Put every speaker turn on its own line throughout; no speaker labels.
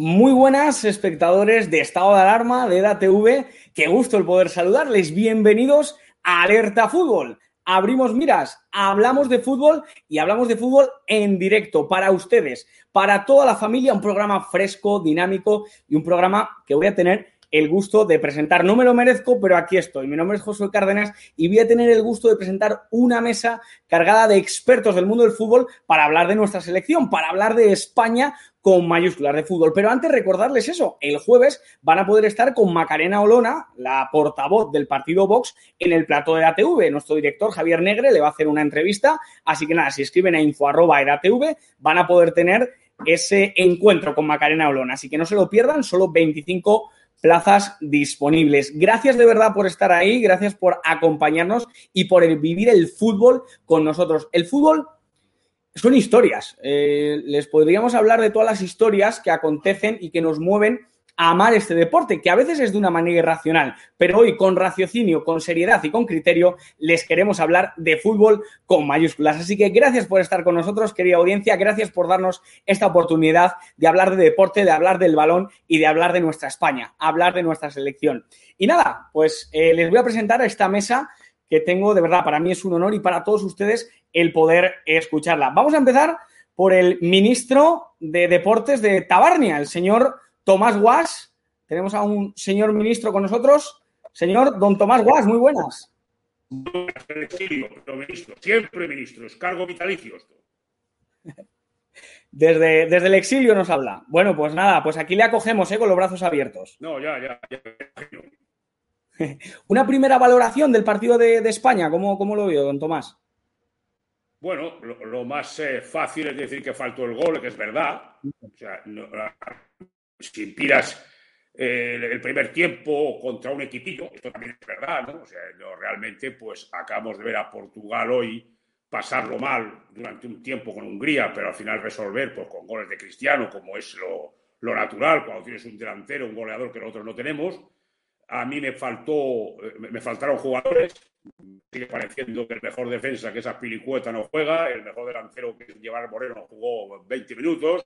Muy buenas espectadores de Estado de Alarma de EDATV. Qué gusto el poder saludarles. Bienvenidos a Alerta Fútbol. Abrimos miras, hablamos de fútbol y hablamos de fútbol en directo para ustedes, para toda la familia, un programa fresco, dinámico y un programa que voy a tener el gusto de presentar. No me lo merezco, pero aquí estoy. Mi nombre es Josué Cárdenas y voy a tener el gusto de presentar una mesa cargada de expertos del mundo del fútbol para hablar de nuestra selección, para hablar de España con mayúsculas de fútbol. Pero antes recordarles eso, el jueves van a poder estar con Macarena Olona, la portavoz del partido Vox, en el plato de ATV. Nuestro director Javier Negre le va a hacer una entrevista, así que nada, si escriben a info van a poder tener ese encuentro con Macarena Olona. Así que no se lo pierdan, solo 25 plazas disponibles. Gracias de verdad por estar ahí, gracias por acompañarnos y por vivir el fútbol con nosotros. El fútbol son historias. Eh, les podríamos hablar de todas las historias que acontecen y que nos mueven amar este deporte, que a veces es de una manera irracional, pero hoy con raciocinio, con seriedad y con criterio les queremos hablar de fútbol con mayúsculas. Así que gracias por estar con nosotros, querida audiencia, gracias por darnos esta oportunidad de hablar de deporte, de hablar del balón y de hablar de nuestra España, hablar de nuestra selección. Y nada, pues eh, les voy a presentar a esta mesa que tengo, de verdad, para mí es un honor y para todos ustedes el poder escucharla. Vamos a empezar por el ministro de Deportes de Tabarnia, el señor Tomás Guas. Tenemos a un señor ministro con nosotros. Señor don Tomás Guas, muy buenas.
siempre ministros, cargo vitalicios.
Desde, desde, el exilio nos habla. Bueno, pues nada, pues aquí le acogemos ¿eh? con los brazos abiertos.
No, ya, ya, ya.
Una primera valoración del partido de, España, ¿cómo, ¿cómo, lo vio, don Tomás?
Bueno, lo, más eh, fácil es decir que faltó el gol, que es verdad. O sea, si inspiras eh, el primer tiempo contra un equipillo, esto también es verdad, ¿no? O sea, realmente, pues acabamos de ver a Portugal hoy pasarlo mal durante un tiempo con Hungría, pero al final resolver pues, con goles de Cristiano, como es lo, natural cuando tienes un delantero, un goleador que nosotros no tenemos. A mí me faltó, eh, me faltaron jugadores. Sigue pareciendo que el mejor defensa, que es Pilicueta, no juega. El mejor delantero, que es Llevar Moreno, jugó 20 minutos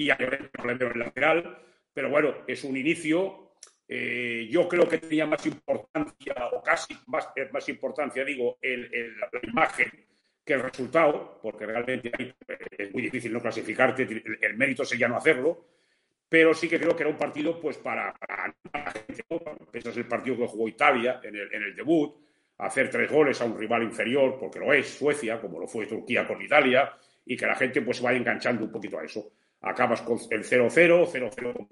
y hay problema en el lateral. Pero bueno, es un inicio. Eh, yo creo que tenía más importancia, o casi más, eh, más importancia, digo, el, la imagen que el resultado, porque realmente es muy difícil no clasificarte, el, mérito sería no hacerlo, pero sí que creo que era un partido pues para, la gente, ¿no? el partido que jugó Italia en el, en el debut, hacer tres goles a un rival inferior, porque lo es Suecia, como lo fue Turquía con Italia, y que la gente pues vaya enganchando un poquito a eso acabas con el 0-0, 0-0 con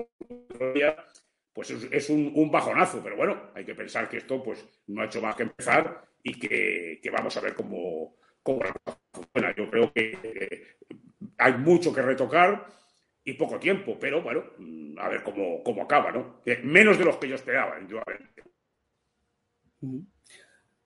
pues es, un, bajonazo, pero bueno, hay que pensar que esto pues no ha hecho más que empezar y que, vamos a ver cómo, cómo funciona. Yo creo que hay mucho que retocar y poco tiempo, pero bueno, a ver cómo, cómo acaba, ¿no? Menos de los que yo esperaba, indudablemente.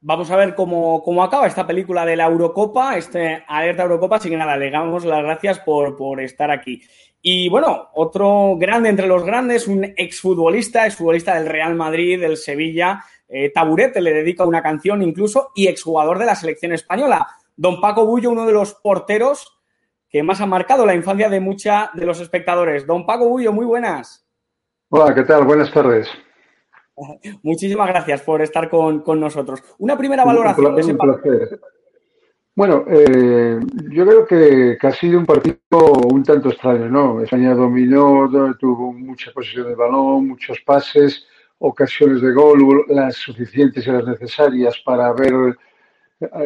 Vamos a ver cómo, acaba esta película de la Eurocopa, este Alerta Eurocopa. Así que nada, le damos las gracias por, estar aquí. Y bueno, otro grande entre los grandes, un exfutbolista, exfutbolista del Real Madrid, del Sevilla, eh, Taburete le dedica una canción incluso, y exjugador de la selección española. Don Paco Bullo, uno de los porteros que más ha marcado la infancia de muchos de los espectadores. Don Paco Bullo, muy buenas.
Hola, ¿qué tal? Buenas tardes.
Muchísimas gracias por estar con, nosotros. Una primera valoración.
Un, placer. Bueno, eh, yo creo que, ha sido un partido un tanto extraño, ¿no? España dominó, tuvo mucha posesión de balón, muchos pases, ocasiones de gol, las suficientes y las necesarias para haber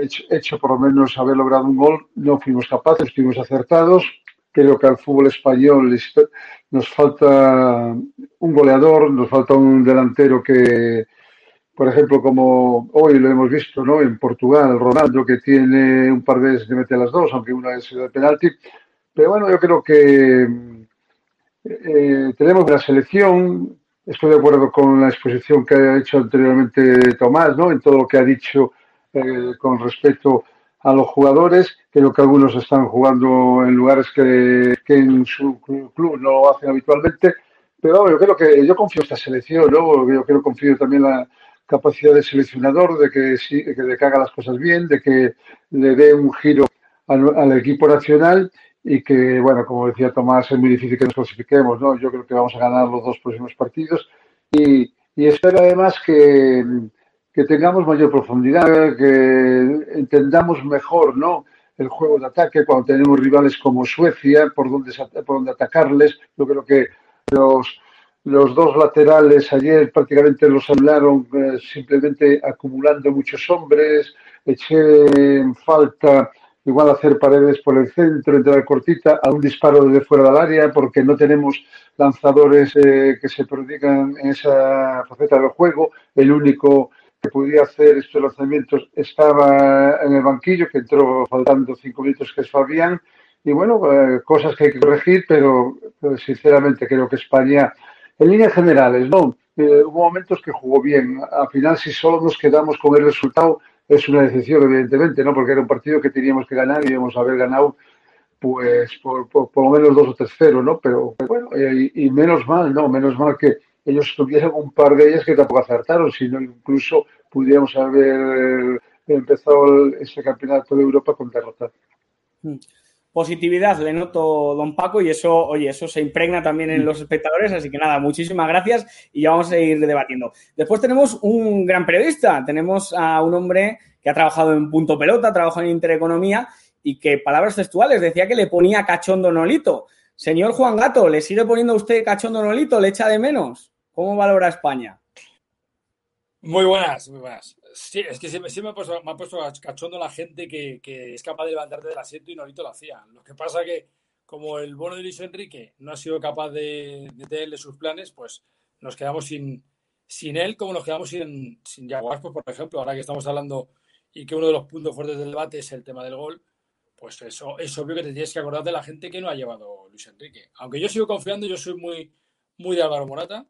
hecho, hecho por lo menos haber logrado un gol. No fuimos capaces, fuimos acertados Creo que al fútbol español nos falta un goleador, nos falta un delantero que, por ejemplo, como hoy lo hemos visto ¿no? en Portugal, Ronaldo, que tiene un par de veces que mete las dos, aunque una es de penalti. Pero bueno, yo creo que eh, tenemos una selección. Estoy de acuerdo con la exposición que ha hecho anteriormente Tomás, ¿no? en todo lo que ha dicho eh, con respecto a los jugadores. Creo que algunos están jugando en lugares que, en su club no lo hacen habitualmente. Pero yo creo que yo confío en esta selección, ¿no? yo creo confío también la, capacidad de seleccionador, de que, de que haga las cosas bien, de que le dé un giro al, equipo nacional y que, bueno, como decía Tomás, es muy difícil que nos clasifiquemos, ¿no? Yo creo que vamos a ganar los dos próximos partidos y, y espero además que, que tengamos mayor profundidad, que entendamos mejor, ¿no? el juego de ataque cuando tenemos rivales como Suecia, por donde, por donde atacarles. Yo creo que los, los dos laterales ayer prácticamente los hablaron eh, simplemente acumulando muchos hombres. Eché en falta igual hacer paredes por el centro, entrar cortita a un disparo desde fuera del área porque no tenemos lanzadores eh, que se prodigan en esa faceta del juego. El único que podía hacer estos lanzamientos estaba en el banquillo, que entró faltando cinco minutos, que es Fabián. Y bueno, eh, cosas que hay que corregir, pero, sinceramente creo que España, en líneas generales, no. Eh, hubo momentos que jugó bien. Al final, si solo nos quedamos con el resultado, es una decisión, evidentemente, ¿no? Porque era un partido que teníamos que ganar y íbamos a haber ganado, pues, por, por, lo menos dos o tres cero, ¿no? Pero bueno, y, y menos mal, ¿no? Menos mal que ellos tuvieron un par de ellas que tampoco acertaron, sino incluso pudiéramos haber empezado ese campeonato de Europa con derrota.
Mm. Positividad le noto, don Paco, y eso, oye, eso se impregna también en mm. los espectadores, así que nada, muchísimas gracias y ya vamos a seguir debatiendo. Después tenemos un gran periodista, tenemos a un hombre que ha trabajado en Punto Pelota, trabajado en Intereconomía y que, palabras textuales, decía que le ponía cachondo Nolito. Señor Juan Gato, ¿le sigue poniendo usted cachondo Nolito? ¿Le echa de menos? ¿Cómo valora España?
Muy buenas, muy buenas. Sí, es que sí, me, ha puesto, me, ha puesto, cachondo la gente que, es capaz de levantarte del asiento y Nolito lo hacía. Lo que pasa que, como el bono de Luis Enrique no ha sido capaz de, tenerle sus planes, pues nos quedamos sin, sin él, como nos quedamos sin, sin Jaguars, pues, por ejemplo, ahora que estamos hablando y que uno de los puntos fuertes del debate es el tema del gol, pues eso es obvio que te tienes que acordar de la gente que no ha llevado Luis Enrique. Aunque yo sigo confiando, yo soy muy, muy de Álvaro Morata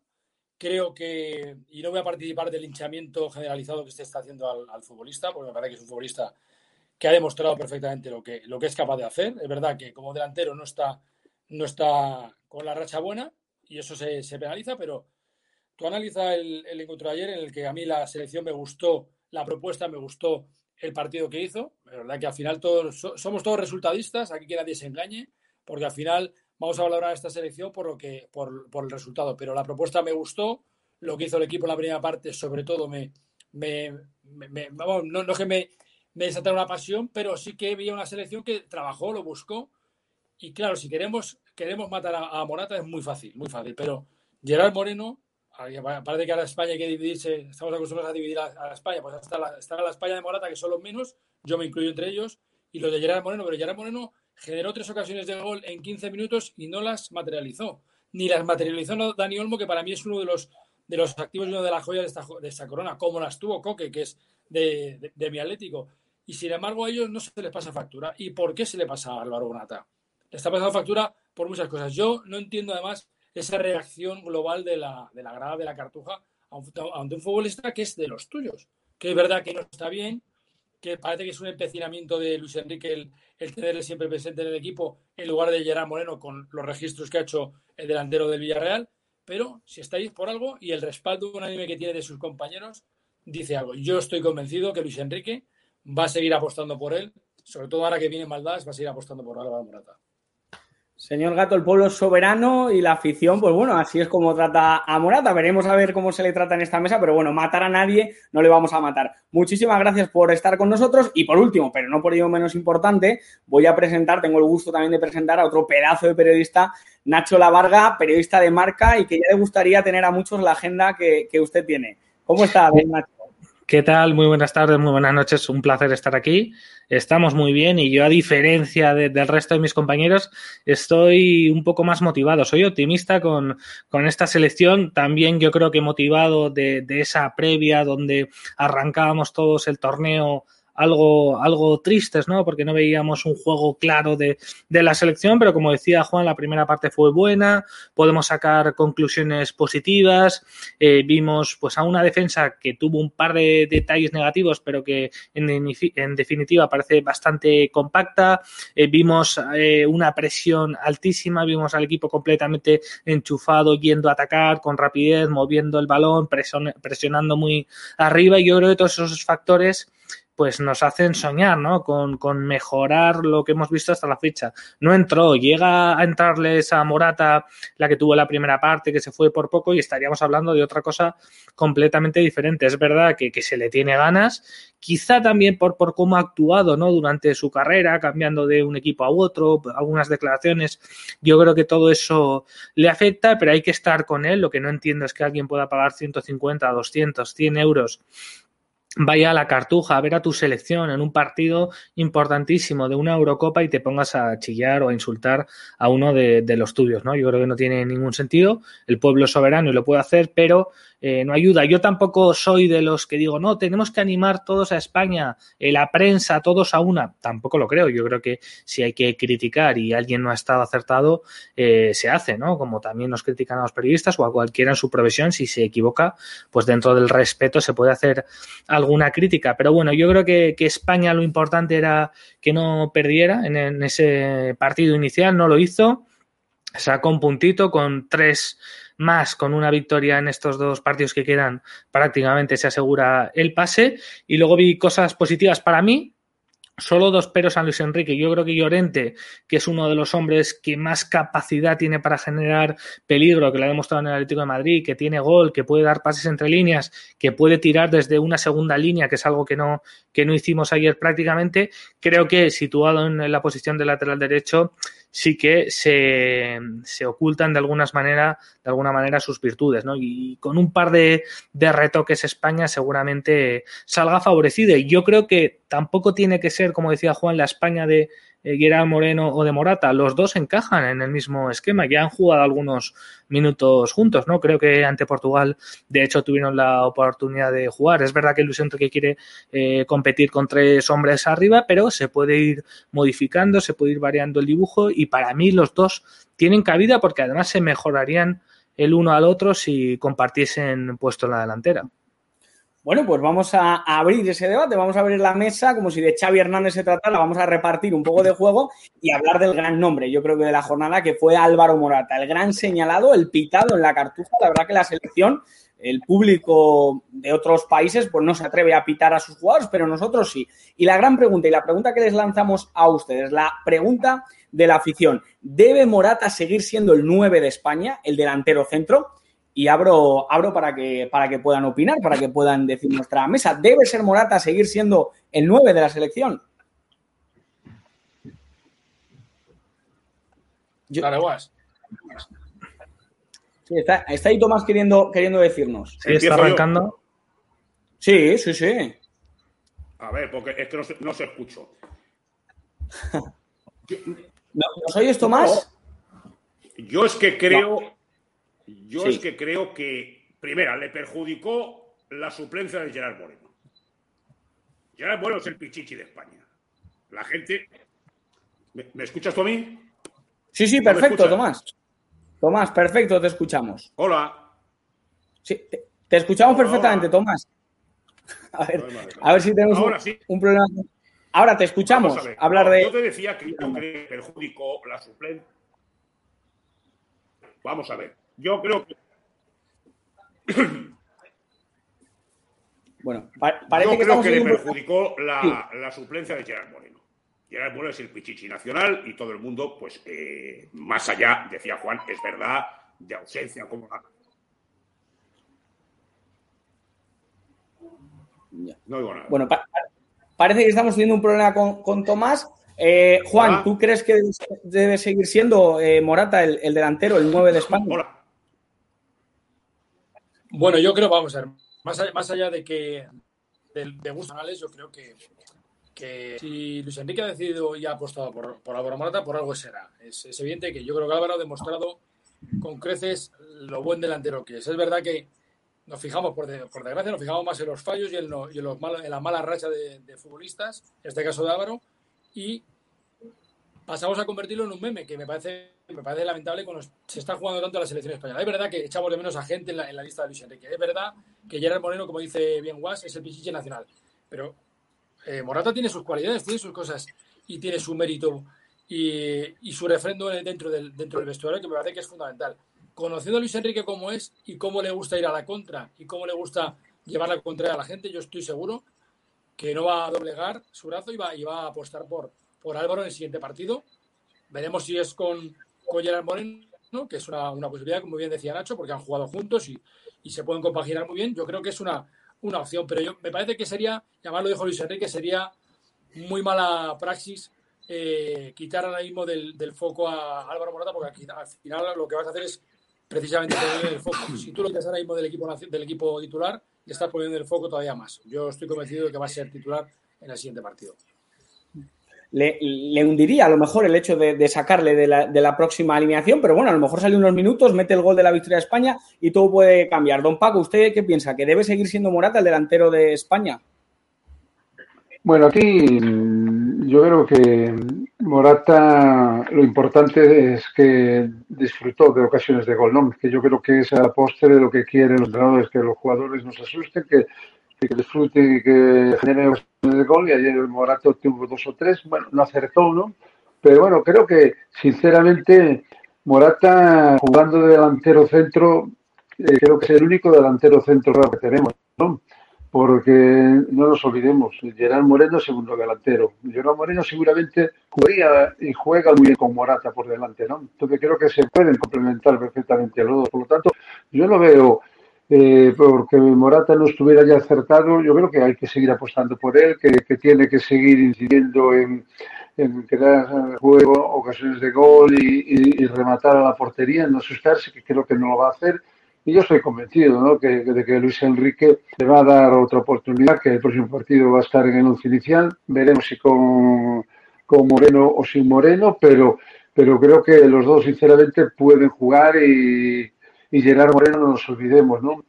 Creo que, y no voy a participar del linchamiento generalizado que se está haciendo al, futbolista, porque me parece que es un futbolista que ha demostrado perfectamente lo que, lo que es capaz de hacer. Es verdad que como delantero no está, no está con la racha buena y eso se, penaliza, pero tú analiza el, el, encuentro de ayer en el que a mí la selección me gustó, la propuesta me gustó el partido que hizo. Es verdad que al final todos somos todos resultadistas, aquí que nadie se engañe, porque al final vamos a valorar esta selección por, lo que, por, por, el resultado. Pero la propuesta me gustó, lo que hizo el equipo en la primera parte, sobre todo, me, me, vamos, no, no, que me, me desatara una pasión, pero sí que vi una selección que trabajó, lo buscó. Y claro, si queremos, queremos matar a, Morata es muy fácil, muy fácil. Pero Gerard Moreno, parece que ahora España hay que dividirse, estamos acostumbrados a dividir a, España, pues está la, está la España de Morata, que son los menos, yo me incluyo entre ellos, y los de Gerard Moreno, pero Gerard Moreno generó tres ocasiones de gol en 15 minutos y no las materializó. Ni las materializó Dani Olmo, que para mí es uno de los, de los activos y una de las joyas de esta, corona, como las tuvo Coque, que es de, mi Atlético. Y sin embargo, a ellos no se les pasa factura. ¿Y por qué se le pasa a Álvaro Bonata? Le está pasando factura por muchas cosas. Yo no entiendo además esa reacción global de la, de la grada de la Cartuja ante un futbolista que es de los tuyos. Que es verdad que no está bien, que parece que es un empecinamiento de Luis Enrique el, tenerle siempre presente en el equipo en lugar de Gerard Moreno con los registros que ha hecho el delantero del Villarreal. Pero si estáis por algo y el respaldo unánime que tiene de sus compañeros dice algo. Yo estoy convencido que Luis Enrique va a seguir apostando por él, sobre todo ahora que viene Maldás, va a seguir apostando por Álvaro Morata.
Señor Gato, el pueblo es soberano y la afición, pues bueno, así es como trata a Morata. Veremos a ver cómo se le trata en esta mesa, pero bueno, matar a nadie no le vamos a matar. Muchísimas gracias por estar con nosotros y por último, pero no por ello menos importante, voy a presentar, tengo el gusto también de presentar a otro pedazo de periodista, Nacho Lavarga, periodista de marca y que ya le gustaría tener a muchos la agenda que, usted tiene. ¿Cómo está, Nacho?
¿Qué tal? Muy buenas tardes, muy buenas noches. Un placer estar aquí. Estamos muy bien y yo, a diferencia del resto de mis compañeros, estoy un poco más motivado. Soy optimista con, con esta selección. También yo creo que motivado de, de, esa previa donde arrancábamos todos el torneo algo, algo tristes, ¿no? Porque no veíamos un juego claro de, de la selección, pero como decía Juan, la primera parte fue buena, podemos sacar conclusiones positivas, eh, vimos pues a una defensa que tuvo un par de detalles negativos, pero que en, definitiva parece bastante compacta, eh, vimos eh, una presión altísima, vimos al equipo completamente enchufado, yendo a atacar con rapidez, moviendo el balón, presionando muy arriba y yo creo que todos esos factores pues nos hacen soñar, ¿no? Con, con, mejorar lo que hemos visto hasta la fecha. No entró, llega a entrarle esa Morata, la que tuvo la primera parte, que se fue por poco, y estaríamos hablando de otra cosa completamente diferente. Es verdad que, que se le tiene ganas, quizá también por, por cómo ha actuado, ¿no? Durante su carrera, cambiando de un equipo a otro, algunas declaraciones. Yo creo que todo eso le afecta, pero hay que estar con él. Lo que no entiendo es que alguien pueda pagar 150, 200, 100 euros vaya a la cartuja a ver a tu selección en un partido importantísimo de una Eurocopa y te pongas a chillar o a insultar a uno de, los tuyos, ¿no? Yo creo que no tiene ningún sentido. El pueblo soberano y lo puede hacer, pero eh, no ayuda. Yo tampoco soy de los que digo, no, tenemos que animar todos a España, eh, la prensa, todos a una. Tampoco lo creo. Yo creo que si hay que criticar y alguien no ha estado acertado, eh, se hace, ¿no? Como también nos critican a los periodistas o a cualquiera en su profesión, si se equivoca, pues dentro del respeto se puede hacer alguna crítica. Pero bueno, yo creo que, España lo importante era que no perdiera en, en ese partido inicial, no lo hizo. Sacó un puntito con tres más con una victoria en estos dos partidos que quedan, prácticamente se asegura el pase. Y luego vi cosas positivas para mí, Solo dos peros a Luis Enrique. Yo creo que Llorente, que es uno de los hombres que más capacidad tiene para generar peligro, que lo ha demostrado en el Atlético de Madrid, que tiene gol, que puede dar pases entre líneas, que puede tirar desde una segunda línea, que es algo que no, que no hicimos ayer prácticamente, creo que situado en la posición de lateral derecho, sí que se, se, ocultan de algunas manera, de alguna manera sus virtudes, ¿no? Y con un par de, de, retoques España seguramente salga favorecida. Y yo creo que tampoco tiene que ser, como decía Juan, la España de eh, Gerard Moreno o de Morata. Los dos encajan en el mismo esquema. Ya han jugado algunos minutos juntos, ¿no? Creo que ante Portugal, de hecho, tuvieron la oportunidad de jugar. Es verdad que Luis Enrique quiere eh, competir con tres hombres arriba, pero se puede ir modificando, se puede ir variando el dibujo y para mí los dos tienen cabida porque además se mejorarían el uno al otro si compartiesen puesto en la delantera.
Bueno, pues vamos a abrir ese debate, vamos a abrir la mesa como si de Xavi Hernández se tratara, vamos a repartir un poco de juego y hablar del gran nombre, yo creo que de la jornada, que fue Álvaro Morata, el gran señalado, el pitado en la cartuja. La verdad que la selección, el público de otros países, pues no se atreve a pitar a sus jugadores, pero nosotros sí. Y la gran pregunta, y la pregunta que les lanzamos a ustedes, la pregunta de la afición, ¿debe Morata seguir siendo el 9 de España, el delantero centro? Y abro, abro para, que, para que puedan opinar, para que puedan decir nuestra mesa. ¿Debe ser Morata seguir siendo el 9 de la selección?
Yo.
Sí, está, está, ahí Tomás queriendo, queriendo decirnos.
Sí, está arrancando.
Sí, sí, sí.
A ver, porque es que no se, no se escucho.
¿Nos oyes, Tomás?
Yo es que creo, no. Yo sí. es que creo que, primera, le perjudicó la suplencia de Gerard Moreno. Gerard Moreno es el pichichi de España. La gente. ¿Me, ¿me escuchas tú a mí?
Sí, sí, perfecto, ¿No Tomás. Tomás, perfecto, te escuchamos.
Hola.
Sí, te, te escuchamos Hola. perfectamente, Tomás. A ver, a ver si tenemos
Ahora sí.
un problema. Ahora te escuchamos hablar de.
Yo te decía que yo creo que perjudicó la suplencia. Vamos a ver. Yo creo que.
Bueno, pa- parece
Yo
que
creo que le
un-
perjudicó la, la suplencia de Gerard Moreno. Gerard Moreno es el pichichi nacional y todo el mundo, pues, eh, más allá, decía Juan, es verdad, de ausencia, como la-
Ya.
No digo nada.
Bueno, pa- parece que estamos teniendo un problema con, con Tomás. Eh, Juan,
Hola.
¿tú crees que debe, debe seguir siendo eh, Morata el, el delantero, el 9 de España?
Hola.
Bueno, yo creo, vamos a ver, más allá, más allá de que de, de gustos yo creo que, que si Luis Enrique ha decidido y ha apostado por, por Álvaro Morata, por algo será. Es, evidente que yo creo que Álvaro ha demostrado con creces lo buen delantero que es. Es verdad que nos fijamos, por, desgracia, nos fijamos más en los fallos y en, los en la mala racha de, de, futbolistas, en este caso de Álvaro, y pasamos a convertirlo en un meme, que me parece, me parece lamentable cuando se está jugando tanto la selección española. Es verdad que echamos de menos a gente en la, lista de Luis Enrique. Es verdad que Gerard Moreno, como dice bien Guas, es el pichiche nacional. Pero eh, Morata tiene sus cualidades, tiene sus cosas y tiene su mérito y, su refrendo dentro del, dentro del vestuario, que me parece que es fundamental. Conociendo a Luis Enrique como es y cómo le gusta ir a la contra y cómo le gusta llevar la contra a la gente, yo estoy seguro que no va a doblegar su brazo y va, y va a apostar por, por Álvaro en el siguiente partido. Veremos si es con, con Gerard Moreno, que es una, posibilidad, como bien decía Nacho, porque han jugado juntos y, se pueden compaginar muy bien. Yo creo que es una, una opción, pero yo, me parece que sería, ya más lo dijo Luis Enrique, sería muy mala praxis eh, quitar ahora mismo del, foco a Álvaro Morata, porque al final lo que vas a hacer es precisamente poner el foco. Si tú lo quitas ahora mismo del equipo, del equipo titular, le estás poniendo el foco todavía más. Yo estoy convencido de que va a ser titular en el siguiente partido
le, hundiría a lo mejor el hecho de, sacarle de la, próxima alineación, pero bueno, a lo mejor sale unos minutos, mete el gol de la victoria de España y todo puede cambiar. Don Paco, ¿usted qué piensa? ¿Que debe seguir siendo Morata el delantero de España?
Bueno, aquí yo creo que Morata lo importante es que disfrutó de ocasiones de gol, ¿no? Que yo creo que es a postre de lo que quieren los entrenadores, que los jugadores nos asusten, que que disfruten y que generen de gol. Y ayer el Morato tuvo dos o tres. Bueno, no acertó, ¿no? Pero bueno, creo que sinceramente Morata jugando de delantero centro, eh, creo que es el único delantero centro que tenemos, ¿no? Porque no nos olvidemos, Gerard Moreno segundo delantero. Gerard Moreno seguramente jugaría y juega muy bien con Morata por delante, ¿no? Entonces creo que se pueden complementar perfectamente los dos. Por lo tanto, yo no veo eh, porque Morata no estuviera ya acertado, yo creo que hay que seguir apostando por él, que, tiene que seguir incidiendo en, crear juego, ocasiones de gol y, rematar a la portería, no asustarse, que creo que no lo va a hacer. Y yo estoy convencido ¿no? que, de que Luis Enrique le va a dar otra oportunidad, que el próximo partido va a estar en el once inicial. Veremos si con, con Moreno o sin Moreno, pero, pero creo que los dos sinceramente pueden jugar y, y Gerard Moreno no nos olvidemos, ¿no?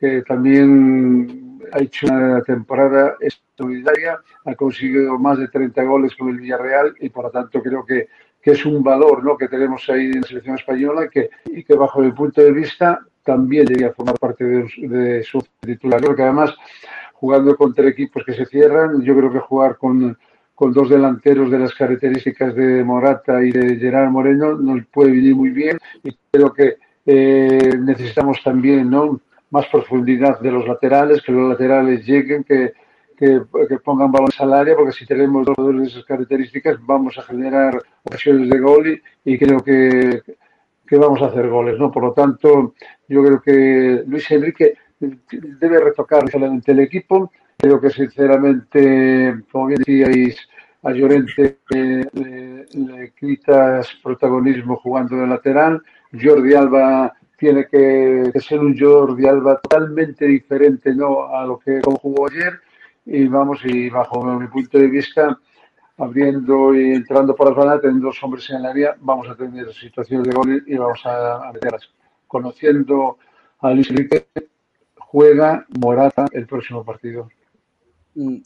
Que también ha hecho una temporada extraordinaria, ha conseguido más de 30 goles con el Villarreal y por lo tanto creo que, que es un valor ¿no? que tenemos ahí en la selección española que, y que bajo mi punto de vista también debería formar parte de, su titular. Creo que además jugando contra equipos que se cierran, yo creo que jugar con, con dos delanteros de las características de Morata y de Gerard Moreno nos puede venir muy bien y creo que eh, necesitamos también ¿no? más profundidad de los laterales, que los laterales lleguen, que, que, pongan balones al área, porque si tenemos dos de esas características vamos a generar ocasiones de gol y, creo que, que, vamos a hacer goles. ¿no? Por lo tanto, yo creo que Luis Enrique debe retocar excelente el equipo. Creo que sinceramente, como bien decíais, a Llorente le, le quitas protagonismo jugando de lateral Jordi Alba tiene que, ser un Jordi Alba totalmente diferente ¿no? a lo que jugó ayer y vamos, y bajo mi punto de vista, abriendo y entrando por las bandas, teniendo dos hombres en el área, vamos a tener situaciones de gol y vamos a, a meterlas. Conociendo a Luis Enrique, juega Morata el próximo partido.
Mm,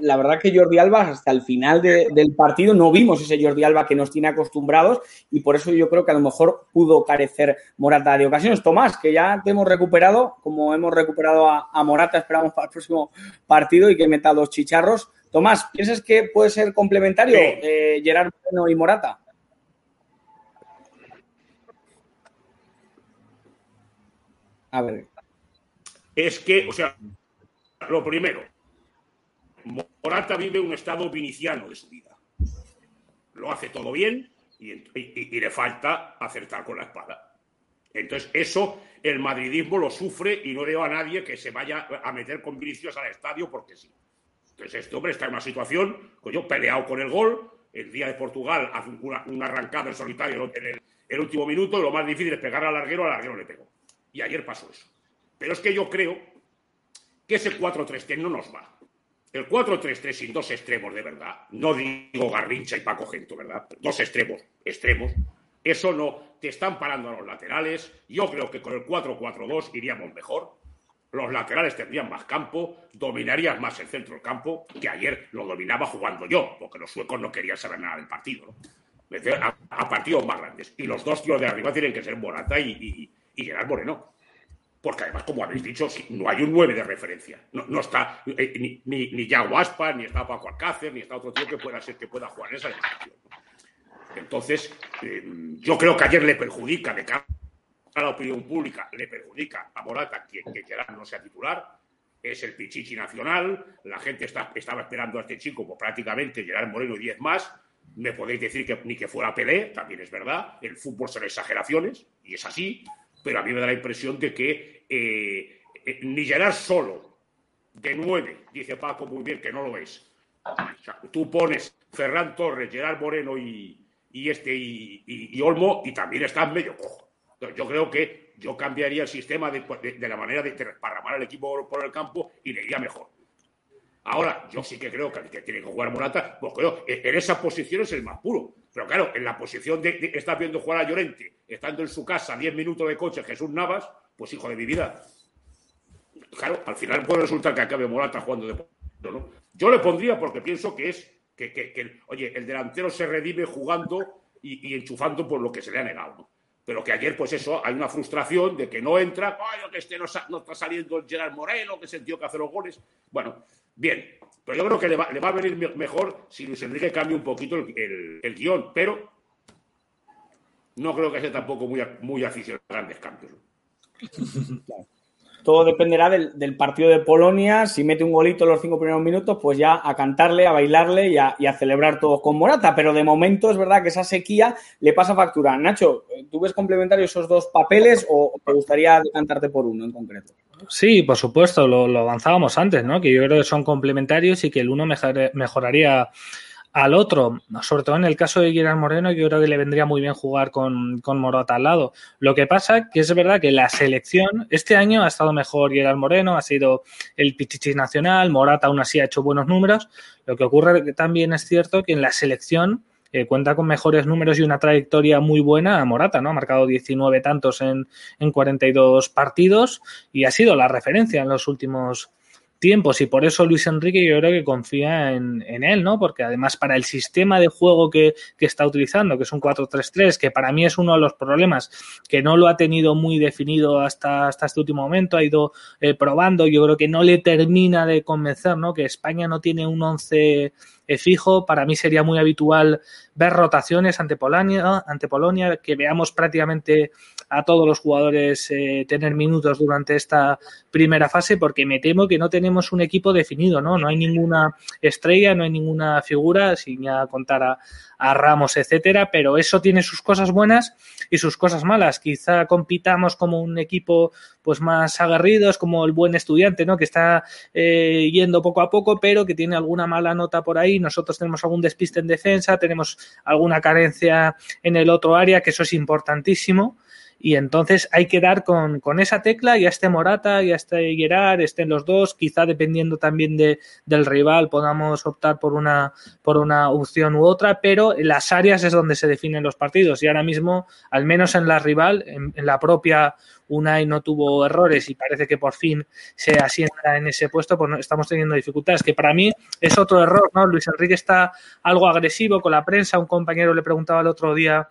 la verdad que Jordi Alba hasta el final del partido no vimos ese Jordi Alba que nos tiene acostumbrados y por eso yo creo que a lo mejor pudo carecer Morata de ocasiones. Tomás, que ya te hemos recuperado, como hemos recuperado a, Morata, esperamos para el próximo partido y que meta dos chicharros. Tomás, ¿piensas que puede ser complementario eh, Gerard Moreno y Morata?
A ver. Es que, o sea, lo primero, Morata vive un estado viniciano de su vida. Lo hace todo bien y, le falta acertar con la espada. Entonces, eso el madridismo lo sufre y no veo a nadie que se vaya a meter con Vinicius al estadio porque sí. Entonces, este hombre está en una situación, yo peleado con el gol, el día de Portugal hace una, arrancada en solitario en el, último minuto, lo más difícil es pegar al larguero, al larguero le pegó. Y ayer pasó eso. Pero es que yo creo que ese 4-3 que no nos va. El 4-3-3 sin dos extremos de verdad, no digo Garrincha y Paco Gento, ¿verdad? Dos extremos, extremos. Eso no, te están parando a los laterales. Yo creo que con el 4-4-2 iríamos mejor. Los laterales tendrían más campo, dominarías más el centro del campo, que ayer lo dominaba jugando yo, porque los suecos no querían saber nada del partido. A, partidos más grandes. Y los dos tíos de arriba tienen que ser Morata y, y, Gerard Moreno. Porque además, como habéis dicho, no hay un 9 de referencia. No, está eh, ni, ni, ni Aspa, ni está Paco Alcácer, ni está otro tío que pueda ser que pueda jugar en esa situación. Entonces, eh, yo creo que ayer le perjudica de cara a la opinión pública, le perjudica a Morata que, que Gerard no sea titular. Es el pichichi nacional. La gente está, estaba esperando a este chico, pues prácticamente Gerard Moreno y 10 más. Me podéis decir que ni que fuera Pelé, también es verdad. El fútbol son exageraciones, y es así. Pero a mí me da la impresión de que eh, eh, ni Gerard solo, de nueve, dice Paco muy bien que no lo es. tú pones Ferran Torres, Gerard Moreno y, este y, Olmo, y también están medio cojo. Yo creo que yo cambiaría el sistema de, la manera de parramar el equipo por el campo y le iría mejor. Ahora, yo sí que creo que, que tiene que jugar Morata, pues creo en esa posición es el más puro. Pero claro, en la posición de, que estás viendo jugar a Llorente, estando en su casa 10 minutos de coche Jesús Navas, pues hijo de mi vida. Claro, al final puede resultar que acabe Morata jugando de ¿no? Yo le pondría porque pienso que es que, oye, el delantero se redime jugando y, enchufando por lo que se le ha negado. Pero que ayer, pues eso, hay una frustración de que no entra, que este no, está saliendo el Gerard Moreno, que es el que hace los goles. Bueno, bien, pero yo creo que le va, a venir mejor si Luis Enrique cambie un poquito el, guion, pero no creo que sea tampoco muy, muy aficionado a grandes cambios.
Todo dependerá del, partido de Polonia. Si mete un golito en los cinco primeros minutos, pues ya a cantarle, a bailarle y a, celebrar todos con Morata. Pero de momento es verdad que esa sequía le pasa factura. Nacho, ¿tú ves complementario esos dos papeles o te gustaría decantarte por uno en concreto?
Sí, por supuesto, lo, lo avanzábamos antes, ¿no? Que yo creo que son complementarios y que el uno mejoraría al otro, sobre todo en el caso de Gerard Moreno, yo creo que le vendría muy bien jugar con, con Morata al lado. Lo que pasa que es verdad que la selección, este año ha estado mejor Gerard Moreno, ha sido el Pichichi nacional, Morata aún así ha hecho buenos números. Lo que ocurre que también es cierto que en la selección eh, cuenta con mejores números y una trayectoria muy buena a Morata, ¿no? Ha marcado 19 tantos en, en 42 partidos y ha sido la referencia en los últimos tiempos y por eso Luis Enrique yo creo que confía en, él, ¿no? Porque además para el sistema de juego que, está utilizando, que es un 4-3-3, que para mí es uno de los problemas, que no lo ha tenido muy definido hasta, hasta este último momento, ha ido eh, probando, yo creo que no le termina de convencer, ¿no? Que España no tiene un 11 eh, fijo, para mí sería muy habitual ver rotaciones ante Polonia, ante Polonia que veamos prácticamente a todos los jugadores eh, tener minutos durante esta primera fase, porque me temo que no tenemos un equipo definido, ¿no? No hay ninguna estrella, no hay ninguna figura, sin ya contar a, a Ramos, etcétera, pero eso tiene sus cosas buenas y sus cosas malas. Quizá compitamos como un equipo pues más agarridos, como el buen estudiante, ¿no? Que está eh, yendo poco a poco, pero que tiene alguna mala nota por ahí. Nosotros tenemos algún despiste en defensa, tenemos alguna carencia en el otro área, que eso es importantísimo y entonces hay que dar con, con, esa tecla, ya esté Morata, ya esté Gerard, estén los dos, quizá dependiendo también de, del rival podamos optar por una, por una opción u otra, pero las áreas es donde se definen los partidos y ahora mismo, al menos en la rival, en, la propia Unai no tuvo errores y parece que por fin se asienta en ese puesto, pues estamos teniendo dificultades, que para mí es otro error, ¿no? Luis Enrique está algo agresivo con la prensa, un compañero le preguntaba el otro día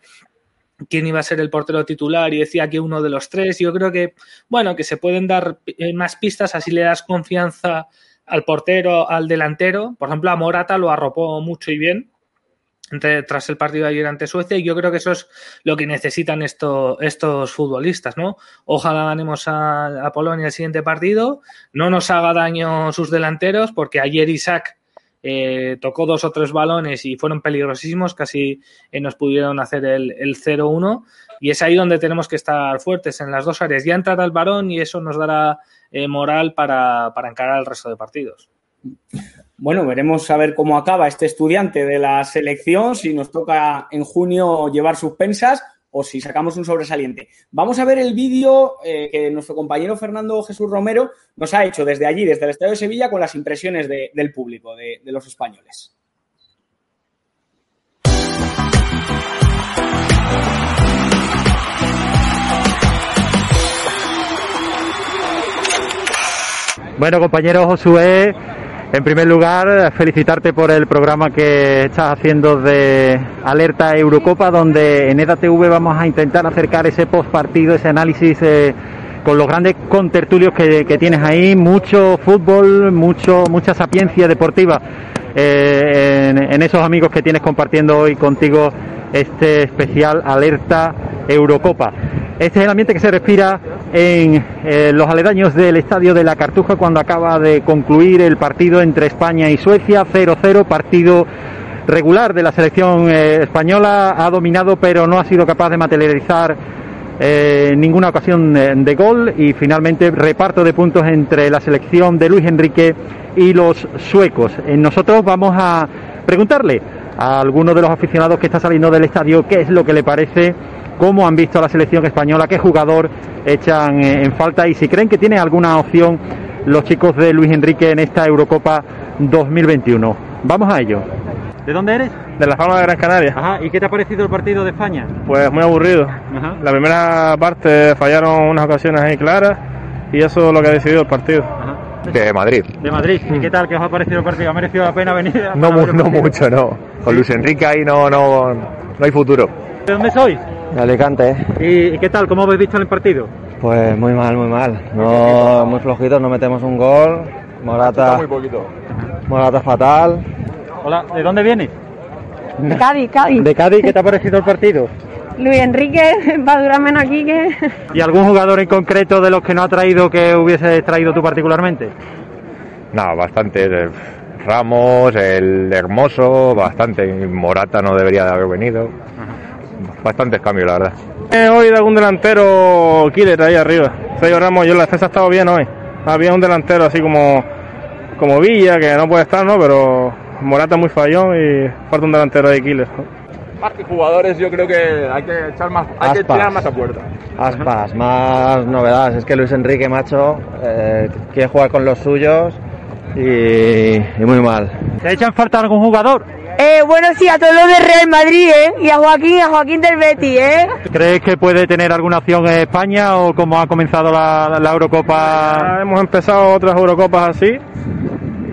quién iba a ser el portero titular y decía que uno de los tres. Yo creo que, bueno, que se pueden dar eh, más pistas, así le das confianza al portero, al delantero. Por ejemplo, a Morata lo arropó mucho y bien tras el partido de ayer ante Suecia y yo creo que eso es lo que necesitan estos futbolistas, ¿no? Ojalá ganemos a Polonia el siguiente partido, no nos haga daño sus delanteros porque ayer Isaac eh, tocó dos o tres balones y fueron peligrosísimos, casi eh, nos pudieron hacer el, el 0-1 y es ahí donde tenemos que estar fuertes en las dos áreas. Ya entrará el balón y eso nos dará eh, moral para, para encarar el resto de partidos.
Bueno, veremos a ver cómo acaba este estudiante de la selección, si nos toca en junio llevar suspensas o si sacamos un sobresaliente. Vamos a ver el vídeo eh, que nuestro compañero Fernando Jesús Romero nos ha hecho desde allí, desde el Estadio de Sevilla, con las impresiones del público, de los españoles.
Bueno, compañero Josué, en primer lugar, felicitarte por el programa que estás haciendo de Alerta Eurocopa, donde en EDATV vamos a intentar acercar ese post partido, ese análisis eh, con los grandes contertulios que, que, tienes ahí, mucho fútbol, mucho, mucha sapiencia deportiva eh, en, en esos amigos que tienes compartiendo hoy contigo este especial Alerta Eurocopa. Este es el ambiente que se respira en eh, los aledaños del estadio de la Cartuja cuando acaba de concluir el partido entre España y Suecia, 0-0, partido regular de la selección eh, española, ha dominado pero no ha sido capaz de materializar eh, ninguna ocasión de gol y finalmente reparto de puntos entre la selección de Luis Enrique y los suecos. nosotros vamos a preguntarle a alguno de los aficionados que está saliendo del estadio qué es lo que le parece cómo han visto a la selección española, qué jugador echan eh, en falta y si creen que tiene alguna opción los chicos de Luis Enrique en esta Eurocopa 2021. Vamos a ello. ¿De dónde eres?
De la Palma de Gran Canaria.
Ajá. ¿Y qué te ha parecido el partido de España?
Pues muy aburrido. Ajá. La primera parte fallaron unas ocasiones ahí claras y eso es lo que ha decidido el partido. Ajá.
De Madrid.
De Madrid. ¿Y qué tal? ¿Qué os ha parecido el partido? ¿Ha merecido la pena venir?
No, no mucho, no. Con Luis Enrique ahí no, no, no hay futuro.
¿De dónde sois?
De Alicante.
¿Y, ¿Y, qué tal? ¿Cómo habéis visto el partido?
Pues muy mal, muy mal. No, muy flojitos, no metemos un gol. Morata.
Muy poquito.
Morata fatal.
Hola, ¿de dónde vienes?
De Cádiz, Cádiz.
¿De Cádiz qué te ha parecido el partido?
Luis Enrique va a durar menos aquí que.
¿Y algún jugador en concreto de los que no ha traído que hubiese traído tú particularmente?
No, bastante. Ramos, el Hermoso, bastante. Morata no debería de haber venido. Ajá. Bastantes cambios, la verdad.
Eh, hoy de algún delantero killer ahí arriba. Sergio Ramos, yo la defensa ha estado bien hoy. Había un delantero así como, como Villa, que no puede estar, ¿no? Pero Morata muy fallón y falta un delantero de killer.
Más que jugadores, yo creo que hay que echar más, hay que tirar más a puerta.
Aspas, más novedades. Es que Luis Enrique, macho, eh, quiere jugar con los suyos y, y muy mal.
¿Te echan falta algún jugador?
Eh, bueno, sí, a todos los de Real Madrid, ¿eh? Y a Joaquín, a Joaquín del Betis, ¿eh?
¿Crees que puede tener alguna opción en España o cómo ha comenzado la, la Eurocopa?
Ya hemos empezado otras Eurocopas así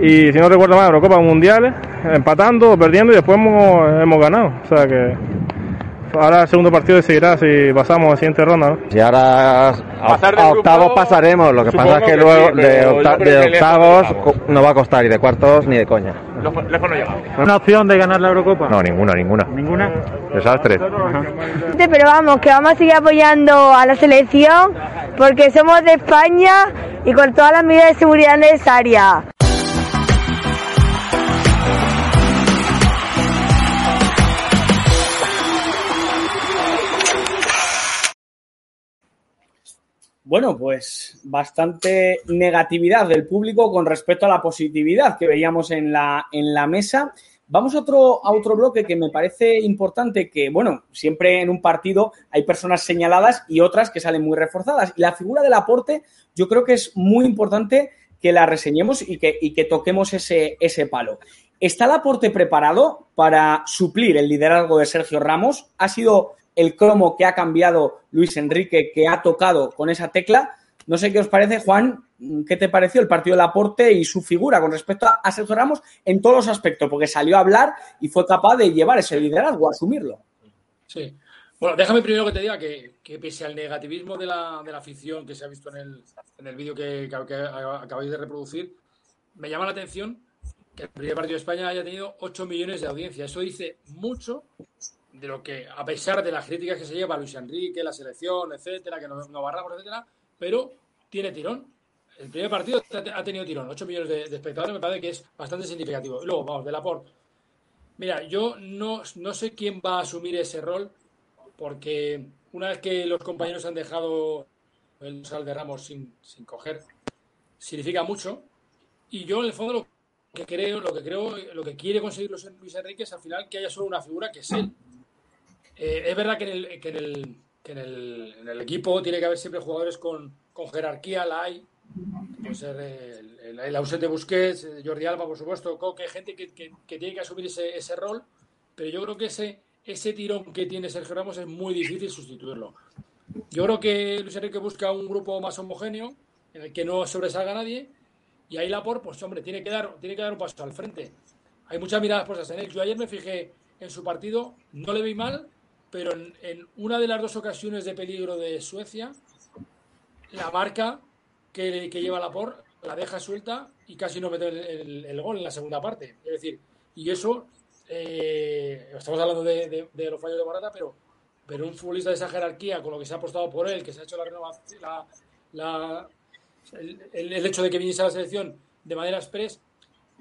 y si no recuerdo mal, Eurocopas mundiales, empatando o perdiendo y después hemos, hemos ganado. O sea que ahora el segundo partido decidirá si pasamos a la siguiente ronda. ¿no?
Si ahora a, a octavos pasaremos, lo que pasa es que, que luego sí, de, octa de, octavos no va a costar y de cuartos ni de coña.
Lejos no llegamos.
¿Una opción de ganar la Eurocopa?
No, ninguna, ninguna.
¿Ninguna?
Desastre.
Pero vamos, que vamos a seguir apoyando a la selección porque somos de España y con todas las medidas de seguridad necesarias.
Bueno, pues bastante negatividad del público con respecto a la positividad que veíamos en la, en la mesa. Vamos a otro, a otro bloque que me parece importante, que, bueno, siempre en un partido hay personas señaladas y otras que salen muy reforzadas. Y la figura del aporte yo creo que es muy importante que la reseñemos y que, y que toquemos ese, ese palo. ¿Está el aporte preparado para suplir el liderazgo de Sergio Ramos? ¿Ha sido el cromo que ha cambiado Luis Enrique, que ha tocado con esa tecla. No sé qué os parece, Juan, ¿qué te pareció el partido del aporte y su figura con respecto a Sergio Ramos en todos los aspectos? Porque salió a hablar y fue capaz de llevar ese liderazgo, asumirlo.
Sí. Bueno, déjame primero que te diga que, que pese al negativismo de la, de la, afición que se ha visto en el, en el vídeo que acabáis de reproducir, me llama la atención que el primer partido de España haya tenido 8 millones de audiencia. Eso dice mucho de lo que, a pesar de las críticas que se lleva Luis Enrique, la selección, etcétera, que no, no barramos, etcétera, pero tiene tirón. El primer partido ha tenido tirón, 8 millones de, de espectadores, me parece que es bastante significativo. Y luego, vamos, de Laporte. Mira, yo no, no sé quién va a asumir ese rol, porque una vez que los compañeros han dejado el sal de Ramos sin, sin coger, significa mucho. Y yo, en el fondo, lo que creo, lo que creo, lo que quiere conseguir Luis Enrique es al final que haya solo una figura que es él. Eh, es verdad que, en el, que, en el, que en, el, en, el, equipo tiene que haber siempre jugadores con, con jerarquía, la hay. Puede ser el, el, el, ausente Busquets, Jordi Alba, por supuesto, Coque, gente que, que, que tiene que asumir ese, ese, rol, pero yo creo que ese, ese tirón que tiene Sergio Ramos es muy difícil sustituirlo. Yo creo que Luis Enrique busca un grupo más homogéneo, en el que no sobresalga nadie, Y ahí Laporte, pues hombre, tiene que dar, tiene que dar un paso al frente. Hay muchas miradas puestas en él. Yo ayer me fijé en su partido, no le vi mal, pero en, una de las dos ocasiones de peligro de Suecia, la marca que, lleva Laporte la deja suelta y casi no mete el, gol en la segunda parte. Es decir, y eso, eh, estamos hablando de, los fallos de Morata, pero, pero un futbolista de esa jerarquía, con lo que se ha apostado por él, que se ha hecho la renovación, la, el, hecho de que viniese a la selección de manera express,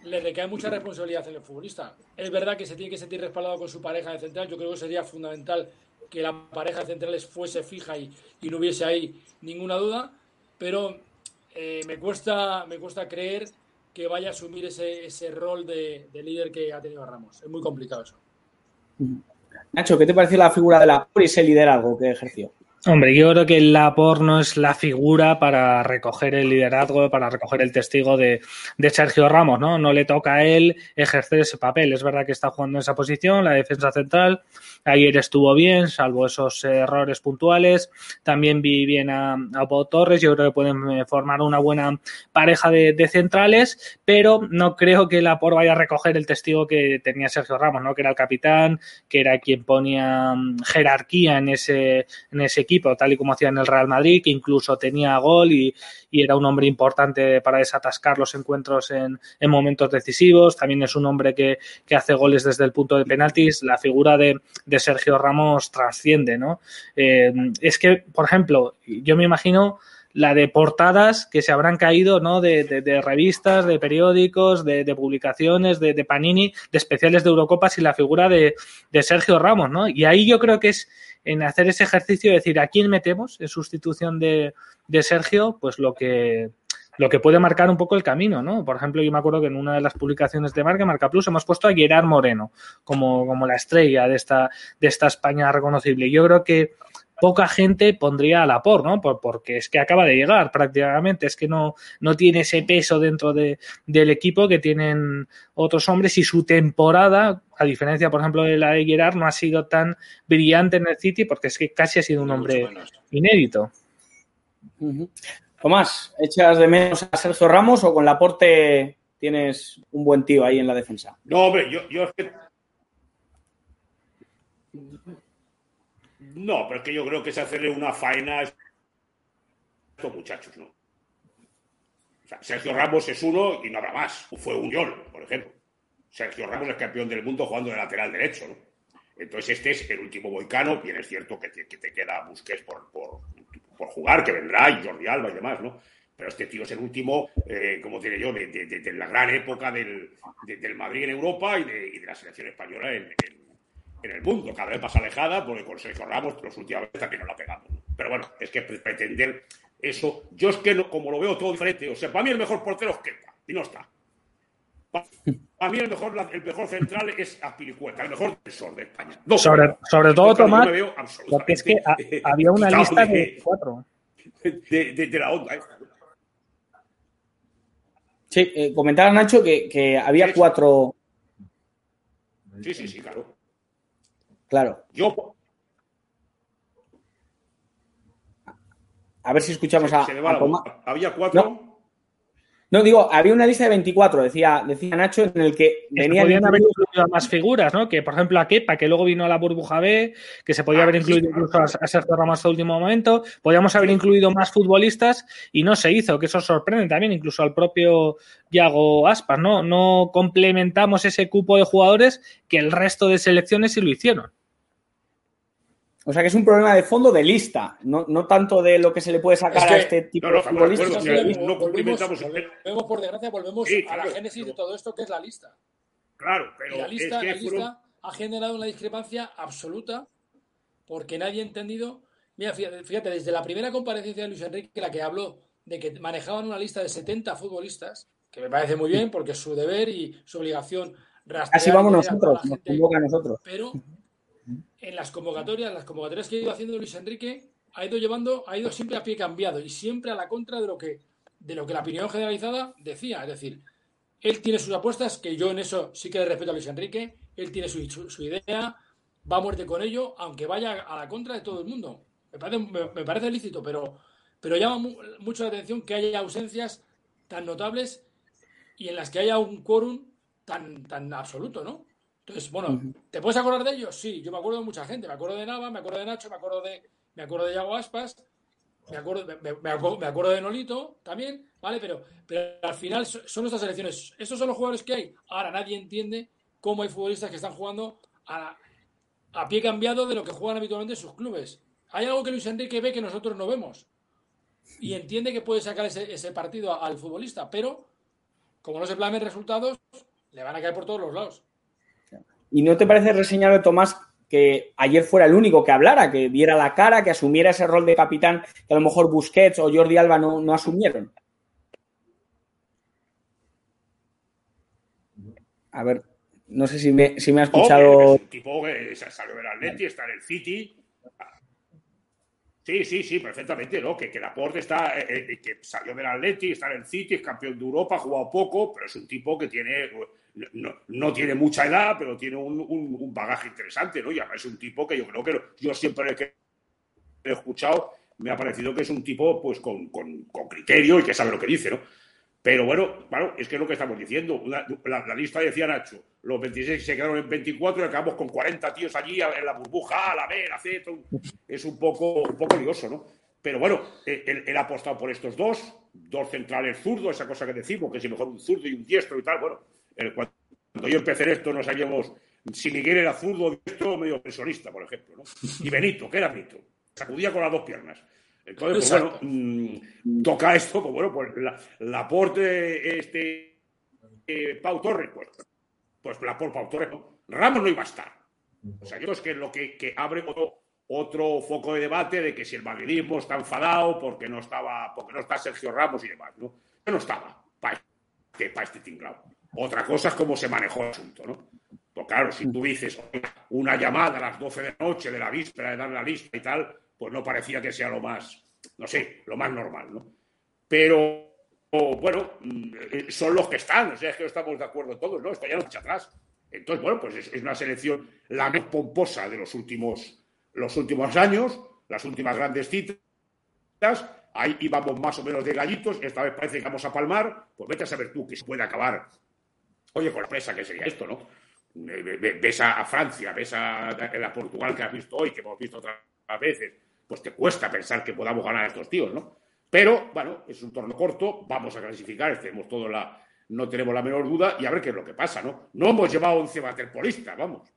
le recae mucha responsabilidad en el futbolista. Es verdad que se tiene que sentir respaldado con su pareja de central. Yo creo que sería fundamental que la pareja de centrales fuese fija y, y no hubiese ahí ninguna duda. Pero eh, me, cuesta, me cuesta creer que vaya a asumir ese, ese rol de, de, líder que ha tenido Ramos. Es muy complicado eso.
Nacho, ¿qué te pareció la figura de la y ese liderazgo que ejerció?
Hombre, yo creo que el Lapor no es la figura para recoger el liderazgo, para recoger el testigo de, Sergio Ramos, ¿no? No le toca a él ejercer ese papel. Es verdad que está jugando en esa posición, la defensa central. Ayer estuvo bien, salvo esos errores puntuales. También vi bien a, a Pau Torres. Yo creo que pueden eh, formar una buena pareja de, centrales, pero no creo que el Lapor vaya a recoger el testigo que tenía Sergio Ramos, ¿no? Que era el capitán, que era quien ponía mm, jerarquía en ese, en ese equipo tal y como hacía en el Real Madrid, que incluso tenía gol y, era un hombre importante para desatascar los encuentros en, momentos decisivos. También es un hombre que, hace goles desde el punto de penaltis. La figura de, Sergio Ramos trasciende, ¿no? Eh, es que, por ejemplo, yo me imagino la de portadas que se habrán caído, ¿no? De, revistas, de periódicos, de, publicaciones, de, Panini, de especiales de Eurocopas y la figura de, Sergio Ramos, ¿no? Y ahí yo creo que es en hacer ese ejercicio de decir a quién metemos en sustitución de, Sergio, pues lo que, lo que puede marcar un poco el camino, ¿no? Por ejemplo, yo me acuerdo que en una de las publicaciones de Marca, Marca Plus, hemos puesto a Gerard Moreno como, como la estrella de esta, de esta España reconocible. Yo creo que poca gente pondría a la por, ¿no? porque es que acaba de llegar prácticamente, es que no, no tiene ese peso dentro de, del equipo que tienen otros hombres y su temporada, a diferencia, por ejemplo, de la de Gerard, no ha sido tan brillante en el City porque es que casi ha sido un hombre inédito.
Tomás, ¿echas de menos a Sergio Ramos o con la Laporte tienes un buen tío ahí en la defensa?
No, hombre, yo, yo es que No, pero es que yo creo que es hacerle una faena a estos muchachos, ¿no? O sea, Sergio Ramos es uno y no habrá más. Fue un Yol, por ejemplo. Sergio Ramos es campeón del mundo jugando de lateral derecho, ¿no? Entonces este es el último boicano. Bien es cierto que te, queda Busquets por, por, jugar, que vendrá, y Jordi Alba y demás, ¿no? Pero este tío es el último, eh, como diré yo, de, la gran época del, Madrid en Europa y de, la selección española en, en el mundo, cada vez más alejada, porque con Sergio Ramos los últimos veces también no la pegamos. Pero bueno, es que pretender eso, yo es que como lo veo todo diferente, o sea, para mí el mejor portero es Kepa, y no está. Para mí el mejor, el mejor central es Apiricueta, el mejor defensor de España.
sobre, sobre todo, Tomás, porque es que había una lista de cuatro.
De, la onda. ¿eh?
Sí, eh, comentaba Nacho que, que había cuatro.
Sí, sí, sí, claro.
Claro.
Yo.
A ver si escuchamos a,
Había cuatro.
No. digo, había una lista de 24, decía, decía Nacho, en el que
venían. Podían haber incluido más figuras, ¿no? Que, por ejemplo, a Kepa, que luego vino a la burbuja B, que se podía ah, haber incluido incluso a, Sergio Ramos hasta último momento. Podíamos haber incluido más futbolistas y no se hizo, que eso sorprende también, incluso al propio Yago Aspas, ¿no? No complementamos ese cupo de jugadores que el resto de selecciones sí lo hicieron.
O sea que es un problema de fondo de lista, no, no tanto de lo que se le puede sacar a este tipo de futbolistas.
No, cumplimentamos. Volvemos, por desgracia, volvemos a la génesis de todo esto que es la lista.
Claro, pero.
Y la lista, la lista ha generado una discrepancia absoluta porque nadie ha entendido. Mira, fíjate, desde la primera comparecencia de Luis Enrique, la que habló de que manejaban una lista de 70 futbolistas, que me parece muy bien porque es su deber y su obligación
rastrear. Así vamos nosotros, nos convoca a nosotros.
Pero en las convocatorias, las convocatorias que ha ido haciendo Luis Enrique, ha ido llevando, ha ido siempre a pie cambiado y siempre a la contra de lo que, de lo que la opinión generalizada decía. Es decir, él tiene sus apuestas, que yo en eso sí que le respeto a Luis Enrique, él tiene su, su, idea, va a muerte con ello, aunque vaya a la contra de todo el mundo. Me parece, me, parece lícito, pero, pero llama mucho la atención que haya ausencias tan notables y en las que haya un quórum tan, tan absoluto, ¿no? Entonces, bueno, ¿te puedes acordar de ellos? Sí, yo me acuerdo de mucha gente. Me acuerdo de Nava, me acuerdo de Nacho, me acuerdo de, me acuerdo de Yago Aspas, me acuerdo, me, me acuerdo, me acuerdo de Nolito también, ¿vale? Pero, pero al final son nuestras elecciones. Estos son los jugadores que hay. Ahora nadie entiende cómo hay futbolistas que están jugando a, a pie cambiado de lo que juegan habitualmente en sus clubes. Hay algo que Luis Enrique ve que nosotros no vemos. Y entiende que puede sacar ese, ese partido al futbolista, pero como no se planen resultados, le van a caer por todos los lados.
¿Y no te parece reseñable, Tomás, que ayer fuera el único que hablara, que diera la cara, que asumiera ese rol de capitán que a lo mejor Busquets o Jordi Alba no, no asumieron? A ver, no sé si me, si me ha escuchado.
Es un tipo que salió del Atleti, está en el City. Sí, sí, sí, perfectamente, ¿no? Que, que Laporte está, eh, eh, que salió del Atleti, está en el City, es campeón de Europa, ha jugado poco, pero es un tipo que tiene, no, no tiene mucha edad, pero tiene un, un, bagaje interesante, ¿no? Y además es un tipo que yo creo que yo siempre que he escuchado me ha parecido que es un tipo, pues, con, con, con criterio y que sabe lo que dice, ¿no? Pero bueno, bueno, es que es lo que estamos diciendo. La, lista decía Nacho, los 26 se quedaron en 24 y acabamos con 40 tíos allí en la burbuja, A, la B, la C. Es un poco, un poco lioso, ¿no? Pero bueno, él, él, ha apostado por estos dos, dos centrales zurdos, esa cosa que decimos, que si mejor un zurdo y un diestro y tal. Bueno, cuando yo empecé en esto no sabíamos si Miguel era zurdo o diestro medio pensionista, por ejemplo, ¿no? Y Benito, ¿qué era Benito? Sacudía con las dos piernas. Entonces, pues, bueno, mmm, toca esto, pues bueno, pues la, la aporte este eh, Pau Torres, pues, pues la por Pau Torres, ¿no? Ramos no iba a estar. O sea, es que es lo que, que abre otro, otro, foco de debate de que si el madridismo está enfadado porque no estaba, porque no está Sergio Ramos y demás, ¿no? Yo no estaba para este, para este tinglado. Otra cosa es cómo se manejó el asunto, ¿no? Pues claro, si tú dices una llamada a las 12 de la noche de la víspera de dar la lista y tal, pues no parecía que sea lo más, no sé, lo más normal, ¿no? Pero, bueno, son los que están, o sea, es que no estamos de acuerdo todos, ¿no? Esto ya no echa atrás. Entonces, bueno, pues es, es, una selección la más pomposa de los últimos, los últimos años, las últimas grandes citas. Ahí íbamos más o menos de gallitos, esta vez parece que vamos a palmar, pues vete a saber tú que se puede acabar. Oye, sorpresa que sería esto, ¿no? Ves a, Francia, ves a, a, Portugal que has visto hoy, que hemos visto otras veces, pues te cuesta pensar que podamos ganar a estos tíos, ¿no? Pero, bueno, es un torneo corto, vamos a clasificar, tenemos todo la, no tenemos la menor duda y a ver qué es lo que pasa, ¿no? No hemos llevado 11 waterpolistas, vamos.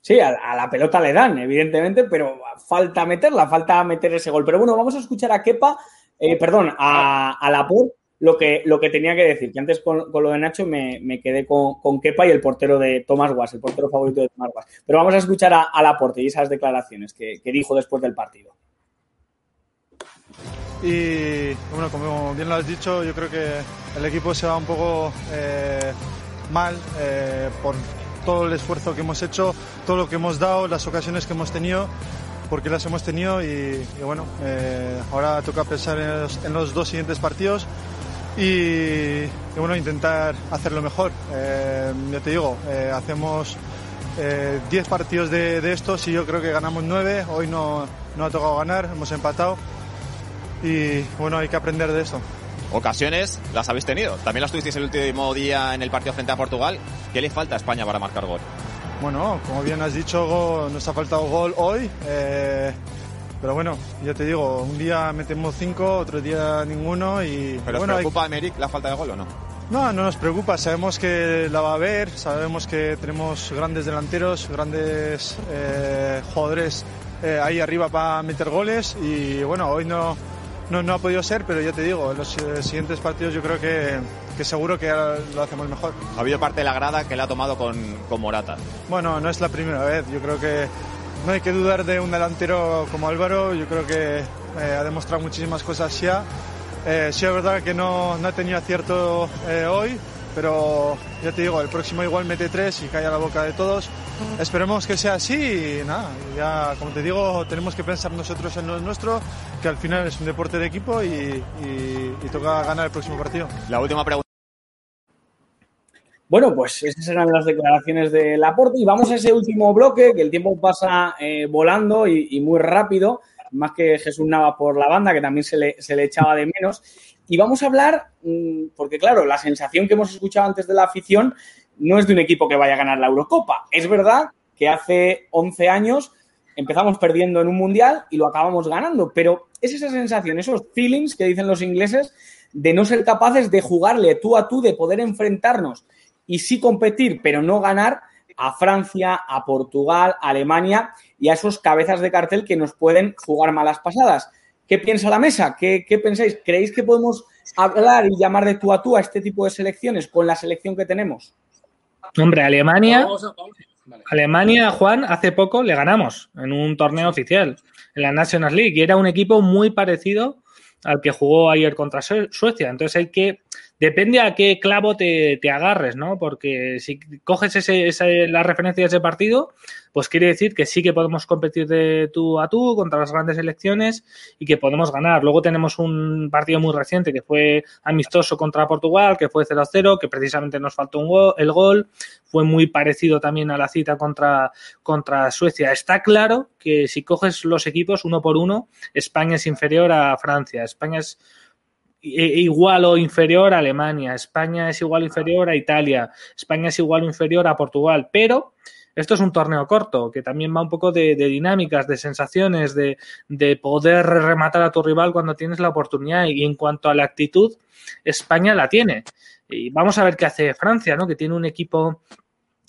Sí, a, a, la pelota le dan, evidentemente, pero falta meterla, falta meter ese gol. Pero bueno, vamos a escuchar a Kepa, eh, perdón, a, a Laporte lo que, lo que tenía que decir, que antes con, con lo de Nacho me, me quedé con, con, Kepa y el portero de Tomás Guas, el portero favorito de Tomás Guas. Pero vamos a escuchar a, a Laporte y esas declaraciones que, que, dijo después del partido.
Y bueno, como bien lo has dicho, yo creo que el equipo se va un poco eh, mal eh, por todo el esfuerzo que hemos hecho, todo lo que hemos dado, las ocasiones que hemos tenido porque las hemos tenido y, y bueno, eh, ahora toca pensar en los, en los, dos siguientes partidos y, y bueno, intentar hacerlo mejor. Eh, ya te digo, eh, hacemos 10 eh, partidos de, de, estos y yo creo que ganamos 9. Hoy no, no ha tocado ganar, hemos empatado y bueno, hay que aprender de esto.
Ocasiones las habéis tenido. También las tuvisteis el último día en el partido frente a Portugal. ¿Qué le falta a España para marcar gol?
Bueno, como bien has dicho, nos ha faltado gol hoy. Eh, pero bueno, ya te digo, un día metemos cinco, otro día ninguno y...
¿Pero
bueno,
os preocupa hay... a Emerick la falta de gol o no?
No, no nos preocupa, sabemos que la va a haber, sabemos que tenemos grandes delanteros, grandes eh, jugadores eh, ahí arriba para meter goles y bueno, hoy no, no, no, ha podido ser, pero ya te digo, en los eh, siguientes partidos yo creo que, que, seguro que lo hacemos mejor.
Ha habido parte de la grada que la ha tomado con, con Morata.
Bueno, no es la primera vez, yo creo que no hay que dudar de un delantero como Álvaro, yo creo que eh, ha demostrado muchísimas cosas ya. Eh, sí es verdad que no, no ha tenido acierto eh, hoy, pero ya te digo, el próximo igual mete tres y cae a la boca de todos. Esperemos que sea así y nada, ya como te digo, tenemos que pensar nosotros en lo nuestro, que al final es un deporte de equipo y, y, y toca ganar el próximo partido.
La última pregunta.
Bueno, pues esas eran las declaraciones de Laporte y vamos a ese último bloque, que el tiempo pasa eh, volando y, muy rápido, más que Jesús Nava por la banda, que también se le, se le echaba de menos. Y vamos a hablar, mm, porque claro, la sensación que hemos escuchado antes de la afición no es de un equipo que vaya a ganar la Eurocopa. Es verdad que hace 11 años empezamos perdiendo en un mundial y lo acabamos ganando, pero es esa sensación, esos feelings que dicen los ingleses de no ser capaces de jugarle tú a tú, de poder enfrentarnos y sí competir, pero no ganar a Francia, a Portugal, a Alemania y a esos cabezas de cartel que nos pueden jugar malas pasadas. ¿Qué piensa la mesa? ¿Qué, pensáis? ¿Creéis que podemos hablar y llamar de tú a tú a este tipo de selecciones con la selección que tenemos?
Hombre, Alemania, Alemania, Juan, hace poco le ganamos en un torneo oficial, en la National League, y era un equipo muy parecido al que jugó ayer contra Suecia. Entonces hay que Depende a qué clavo te, agarres, ¿no? Porque si coges ese, la referencia de ese partido, pues quiere decir que sí que podemos competir de tú a tú contra las grandes elecciones y que podemos ganar. Luego tenemos un partido muy reciente que fue amistoso contra Portugal, que fue 0-0, que precisamente nos faltó el gol. Fue muy parecido también a la cita contra, contra Suecia. Está claro que si coges los equipos uno por uno, España es inferior a Francia. España es igual o inferior a Alemania, España es igual o inferior a Italia, España es igual o inferior a Portugal, pero esto es un torneo corto, que también va un poco de, dinámicas, de sensaciones, de, de, poder rematar a tu rival cuando tienes la oportunidad. Y en cuanto a la actitud, España la tiene. Y vamos a ver qué hace Francia, ¿no? Que tiene un equipo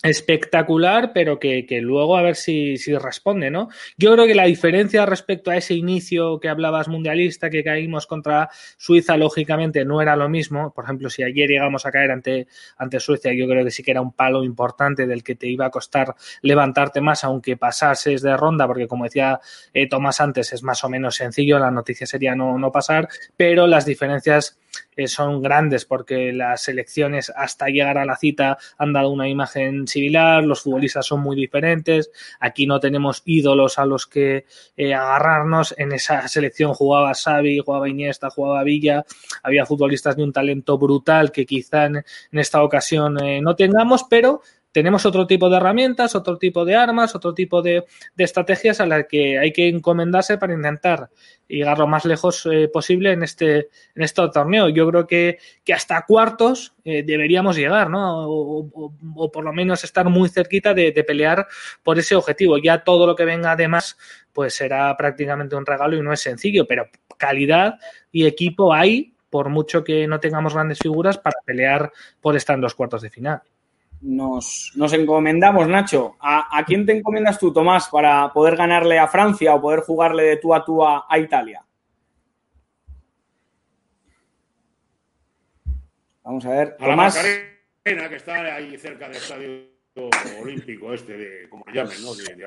espectacular, pero que, luego a ver si, si, responde, ¿no? Yo creo que la diferencia respecto a ese inicio que hablabas mundialista, que caímos contra Suiza, lógicamente no era lo mismo. Por ejemplo, si ayer llegamos a caer ante, ante Suecia, yo creo que sí que era un palo importante del que te iba a costar levantarte más, aunque pasases de ronda, porque como decía eh, Tomás antes, es más o menos sencillo, la noticia sería no, no pasar, pero las diferencias eh, son grandes porque las selecciones hasta llegar a la cita han dado una imagen similar, los futbolistas son muy diferentes, aquí no tenemos ídolos a los que eh, agarrarnos, en esa selección jugaba Xavi, jugaba Iniesta, jugaba Villa, había futbolistas de un talento brutal que quizá en, esta ocasión eh, no tengamos, pero tenemos otro tipo de herramientas, otro tipo de armas, otro tipo de, estrategias a las que hay que encomendarse para intentar llegar lo más lejos eh, posible en este, en este torneo. Yo creo que, que hasta cuartos eh, deberíamos llegar, ¿no? O, por lo menos estar muy cerquita de, de, pelear por ese objetivo. Ya todo lo que venga además, pues será prácticamente un regalo y no es sencillo, pero calidad y equipo hay, por mucho que no tengamos grandes figuras, para pelear por estar en los cuartos de final
nos, encomendamos, Nacho. ¿A, quién te encomiendas tú, Tomás, para poder ganarle a Francia o poder jugarle de tú a tú a, Italia? Vamos a ver.
A Tomás. la Macarena, que está ahí cerca del estadio olímpico este, de, como le llamen, ¿no? De,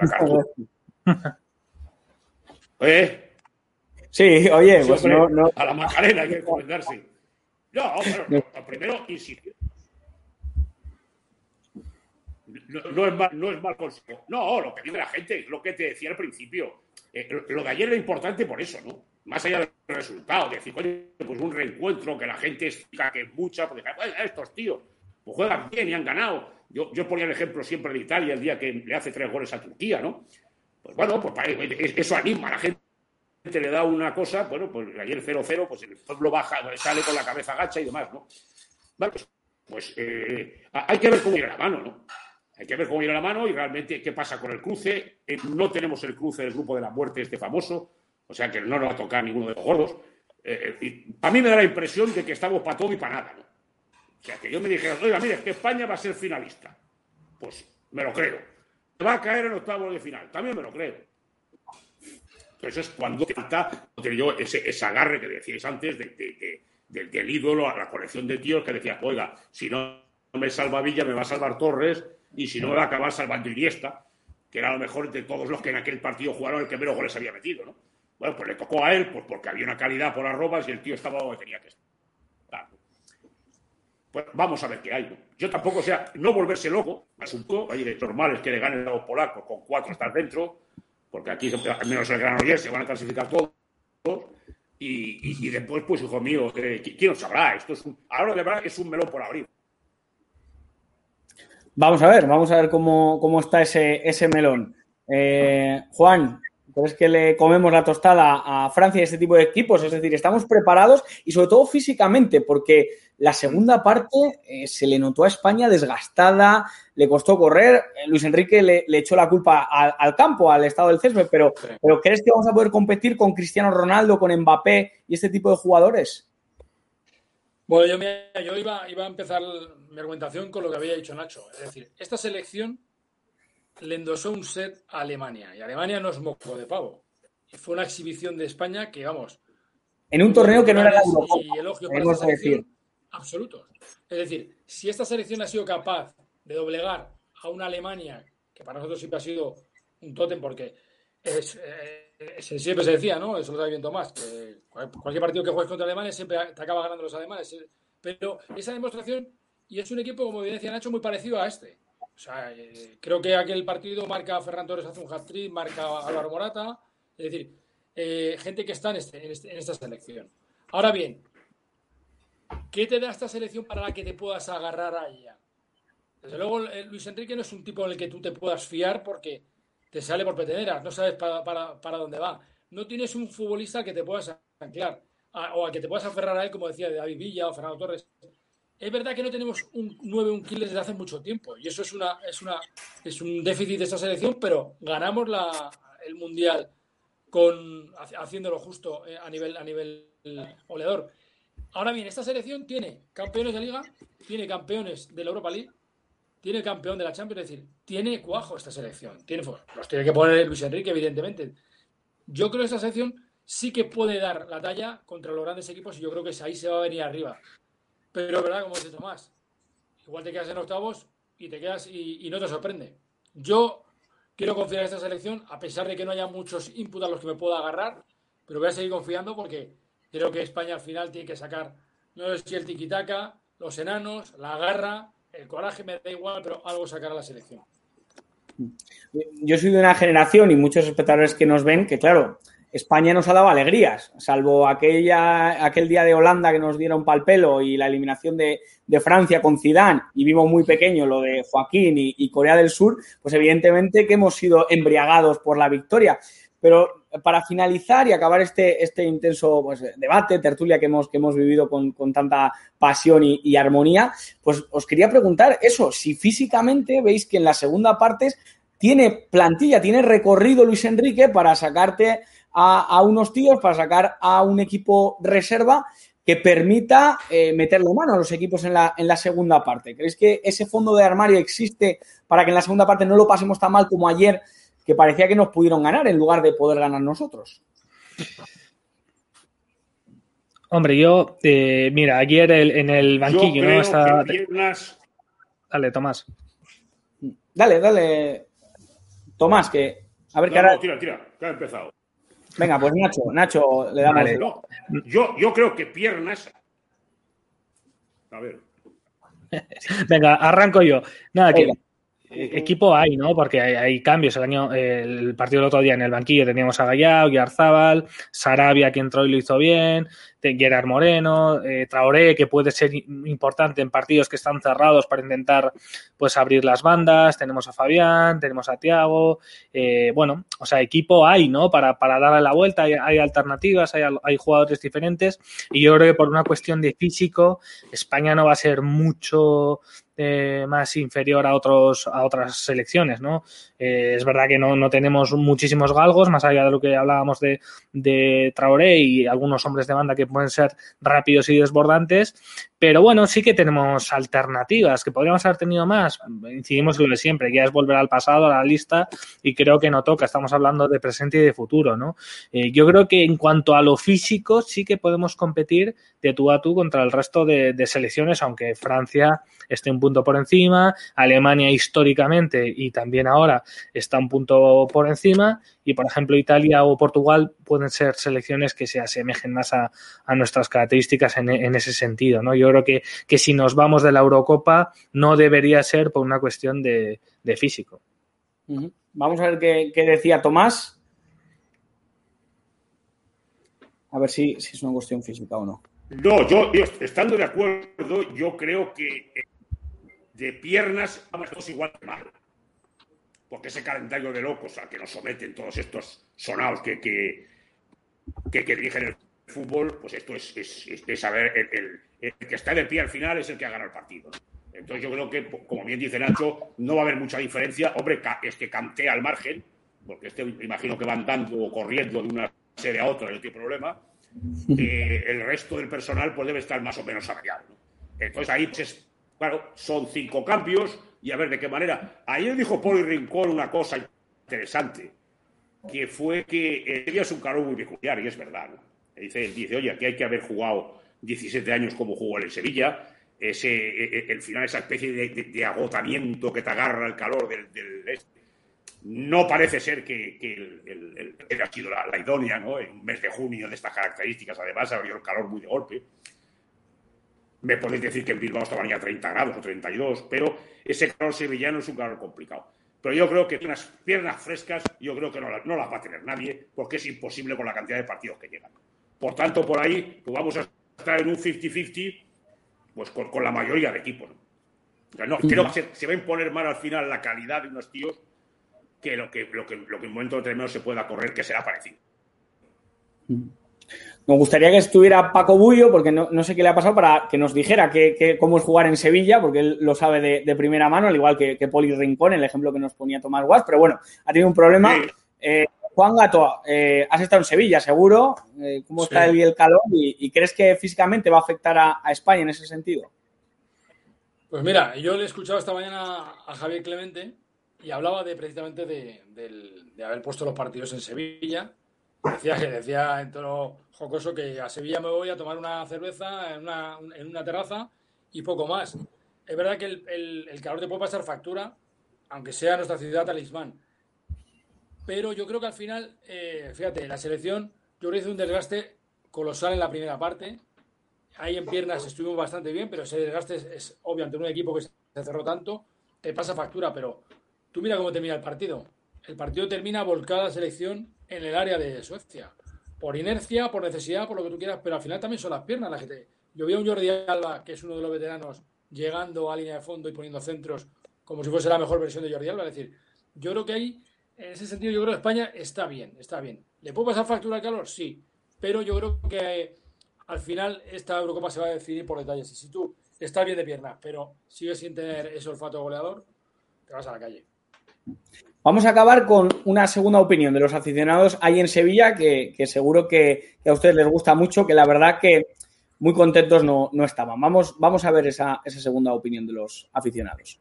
¿Eh?
Sí, oye, pues
A la Macarena hay que encomendarse. No, pero primero insistir no, es mal, no es mal consejo. No, lo que dice la gente es lo que te decía al principio. Eh, lo de ayer era importante por eso, ¿no? Más allá del resultado, decir, oye, pues un reencuentro que la gente explica que es mucha, porque estos tíos pues juegan bien y han ganado. Yo, yo ponía el ejemplo siempre de Italia el día que le hace tres goles a Turquía, ¿no? Pues bueno, pues eso anima a la gente le da una cosa, bueno, pues ayer 0-0, pues el pueblo baja, sale con la cabeza gacha y demás, ¿no? Vale, pues, pues eh, hay que ver cómo llega la mano, ¿no? Hay que ver cómo viene la mano y realmente qué pasa con el cruce. Eh, no tenemos el cruce del grupo de la muerte, este famoso, o sea que no nos va a tocar ninguno de los gordos. Eh, eh a mí me da la impresión de que estamos para todo y para nada. ¿no? O sea, que yo me dije, oiga, mire, es que España va a ser finalista. Pues me lo creo. Va a caer en octavos de final. También me lo creo. Eso es cuando está ese, ese agarre que decíais antes de, del ídolo a la colección de tíos que decía, oiga, si no me salva Villa, me va a salvar Torres y si no va a acabar salvando Iniesta, que era lo mejor de todos los que en aquel partido jugaron el que menos goles había metido, ¿no? Bueno, pues le tocó a él, pues porque había una calidad por arrobas y el tío estaba donde tenía que estar. Pues vamos a ver qué hay, ¿no? Yo tampoco, o sea, no volverse loco, asunto, oye, normal es que le ganen los polacos con cuatro estar dentro, porque aquí, al menos el gran se van a clasificar todos, y, después, pues, hijo mío, eh, ¿quién os sabrá? Esto es un, ahora de verdad es un melón por abrir.
Vamos a ver, vamos a ver cómo, está ese, ese melón. Eh, Juan, ¿Crees que le comemos la tostada a Francia y este tipo de equipos? Es decir, estamos preparados y sobre todo físicamente, porque la segunda parte eh, se le notó a España desgastada, le costó correr. Eh, Luis Enrique le, le echó la culpa al, al, campo, al estado del césped, pero, pero ¿crees que vamos a poder competir con Cristiano Ronaldo, con Mbappé y este tipo de jugadores?
Bueno, yo, me, yo iba, iba a empezar mi argumentación con lo que había dicho Nacho. Es decir, esta selección le endosó un set a Alemania. Y Alemania no es moco de pavo. Y fue una exhibición de España que, vamos.
En un torneo que no era la
Y elogios para esta selección absolutos. Es decir, si esta selección ha sido capaz de doblegar a una Alemania, que para nosotros siempre ha sido un tótem, porque es, eh, siempre se decía, ¿no? Eso lo sabe bien Tomás, que cualquier partido que juegues contra Alemania siempre te acaba ganando los alemanes. Pero esa demostración, y es un equipo, como bien decía Nacho, muy parecido a este. O sea, eh, creo que aquel partido marca Ferran Torres hace un hat-trick, marca Álvaro Morata. Es decir, eh, gente que está en, este, en, este, esta selección. Ahora bien, ¿qué te da esta selección para la que te puedas agarrar a ella? Desde luego, Luis Enrique no es un tipo en el que tú te puedas fiar porque te sale por peteneras, no sabes para, dónde va. No tienes un futbolista que te puedas anclar o a que te puedas aferrar a él, como decía David Villa o Fernando Torres. Es verdad que no tenemos un 9 un kill desde hace mucho tiempo y eso es una es una es un déficit de esta selección, pero ganamos la, el mundial con haciéndolo justo eh, a nivel a nivel goleador. Ahora bien, esta selección tiene campeones de liga, tiene campeones de la Europa League, tiene campeón de la Champions, es decir, tiene cuajo esta selección. Tiene, los tiene que poner Luis Enrique, evidentemente. Yo creo que esta selección sí que puede dar la talla contra los grandes equipos y yo creo que ahí se va a venir arriba. Pero verdad, como dice Tomás, igual te quedas en octavos y te quedas y, no te sorprende. Yo quiero confiar en esta selección, a pesar de que no haya muchos inputs a los que me pueda agarrar, pero voy a seguir confiando porque creo que España al final tiene que sacar, no sé si el tiquitaca, los enanos, la garra, el coraje me da igual, pero algo sacar a la selección.
Yo soy de una generación y muchos espectadores que nos ven que, claro, España nos ha dado alegrías, salvo aquella, aquel día de Holanda que nos dieron pal pelo y la eliminación de, de Francia con Zidane y vimos muy pequeño lo de Joaquín y, Corea del Sur, pues evidentemente que hemos sido embriagados por la victoria. Pero para finalizar y acabar este, este intenso pues, debate, tertulia que hemos, que hemos vivido con, con tanta pasión y armonía, pues os quería preguntar eso, si físicamente veis que en la segunda parte tiene plantilla, tiene recorrido Luis Enrique para sacarte a, a, unos tíos para sacar a un equipo reserva que permita eh, meterle mano a los equipos en la, en la segunda parte. ¿Creéis que ese fondo de armario existe para que en la segunda parte no lo pasemos tan mal como ayer, que parecía que nos pudieron ganar en lugar de poder ganar nosotros?
Hombre, yo, eh, mira, ayer el, en el banquillo, ¿no? Está...
Piernas...
Dale, Tomás.
Dale, dale. Tomás, que. A ver
no,
qué hará.
No, tira, tira, que ha empezado.
Venga, pues Nacho, Nacho, le damos.
Vale, no, yo, yo creo que piernas. A ver.
Venga, arranco yo. Nada, que equipo hay, ¿no? Porque hay, hay, cambios. El año, el partido del otro día en el banquillo teníamos a Gallao, Yarzábal, Sarabia, que entró y lo hizo bien, Gerard Moreno, eh, Traoré, que puede ser importante en partidos que están cerrados para intentar pues abrir las bandas. Tenemos a Fabián, tenemos a Tiago. Eh, bueno, o sea, equipo hay, ¿no? Para, para darle la vuelta, hay, hay alternativas, hay, hay, jugadores diferentes. Y yo creo que por una cuestión de físico, España no va a ser mucho eh, más inferior a otros a otras selecciones, ¿no? Eh, es verdad que no, no, tenemos muchísimos galgos, más allá de lo que hablábamos de, de Traoré y algunos hombres de banda que pueden ser rápidos y desbordantes, pero bueno, sí que tenemos alternativas, que podríamos haber tenido más. Incidimos en lo de siempre, ya es volver al pasado, a la lista, y creo que no toca, estamos hablando de presente y de futuro, ¿no? Eh, yo creo que en cuanto a lo físico, sí que podemos competir de tú a tú contra el resto de, de selecciones, aunque Francia esté un punto por encima, Alemania históricamente y también ahora está un punto por encima, y por ejemplo Italia o Portugal pueden ser selecciones que se asemejen más a, a nuestras características en, en, ese sentido, ¿no? Yo creo que, que, si nos vamos de la Eurocopa no debería ser por una cuestión de, de físico.
Uh -huh. Vamos a ver qué, qué, decía Tomás. A ver si, si, es una cuestión física o no.
No, yo, yo estando de acuerdo, yo creo que de piernas vamos todos igual que mal. porque ese calendario de locos al que nos someten todos estos sonados que, que, que, que dirigen el fútbol, pues esto es, es, es de saber, el, que está de pie al final es el que ha ganado el partido. Entonces yo creo que, como bien dice Nacho, no va a haber mucha diferencia. Hombre, ca- es que cantea al margen, porque este imagino que van dando o corriendo de una sede a otra, no tiene problema. Eh, el resto del personal pues debe estar más o menos averiado. ¿no? Entonces ahí, pues, es- claro, son cinco cambios y a ver de qué manera. Ayer dijo Poli Rincón una cosa interesante, que fue que eh, Sevilla es un calor muy peculiar, y es verdad. ¿no? Dice, dice, oye, aquí hay que haber jugado 17 años como jugó él en Sevilla, ese, eh, eh, el final, esa especie de, agotamiento que te agarra el calor del, este. No parece ser que, que sido la, idónea, ¿no? En un mes de junio de estas características, además, abrió el calor muy de golpe. Me podéis decir que en Bilbao estaban ya 30 grados o 32, pero ese calor sevillano es un calor complicado. Pero yo creo que unas piernas frescas, yo creo que no, no las va a tener nadie, porque es imposible con la cantidad de partidos que llegan. Por tanto, por ahí pues vamos a estar en un 50-50, pues con, con la mayoría de equipos. ¿no? O sea, no, creo que se, se va a imponer más al final la calidad de unos tíos que lo que, lo que, lo que en un momento determinado se pueda correr, que será parecido.
Me gustaría que estuviera Paco Bullo, porque no, no sé qué le ha pasado, para que nos dijera que, que- cómo es jugar en Sevilla, porque él lo sabe de, de primera mano, al igual que, que Poli Rincón, el ejemplo que nos ponía Tomás Guas, pero bueno, ha tenido un problema. Eh, Juan Gato, eh, has estado en Sevilla, seguro. Eh, ¿Cómo está el, el calor? Y, y crees que físicamente va a afectar a, a España en ese sentido?
Pues mira, yo le he escuchado esta mañana a Javier Clemente y hablaba de precisamente de, haber puesto los partidos en Sevilla. Decía que decía en tono jocoso que a Sevilla me voy a tomar una cerveza en una, en una terraza y poco más. Es verdad que el, el- el calor te puede pasar factura, aunque sea nuestra ciudad talismán. Pero yo creo que al final, eh, fíjate, la selección, yo creo que hizo un desgaste colosal en la primera parte. Ahí en piernas estuvimos bastante bien, pero ese desgaste es, es obvio ante un equipo que se cerró tanto, te pasa factura, pero tú mira cómo termina el partido. El partido termina volcada la selección en el área de Suecia. Por inercia, por necesidad, por lo que tú quieras, pero al final también son las piernas las que te... Yo a un Jordi Alba, que es uno de los veteranos, llegando a línea de fondo y poniendo centros como si fuese la mejor versión de Jordi Alba. Es decir, yo creo que ahí, en ese sentido, yo creo que España está bien, está bien. ¿Le puede pasar factura al calor? Sí. Pero yo creo que al final esta Eurocopa se va a decidir por detalles. Y si tú estás bien de piernas, pero sigues sin tener ese olfato goleador, te vas a la calle.
Vamos a acabar con una segunda opinión de los aficionados ahí en Sevilla, que, que seguro que, que a ustedes les gusta mucho, que la verdad que muy contentos no, no estaban. Vamos, vamos a ver esa, esa segunda opinión de los aficionados.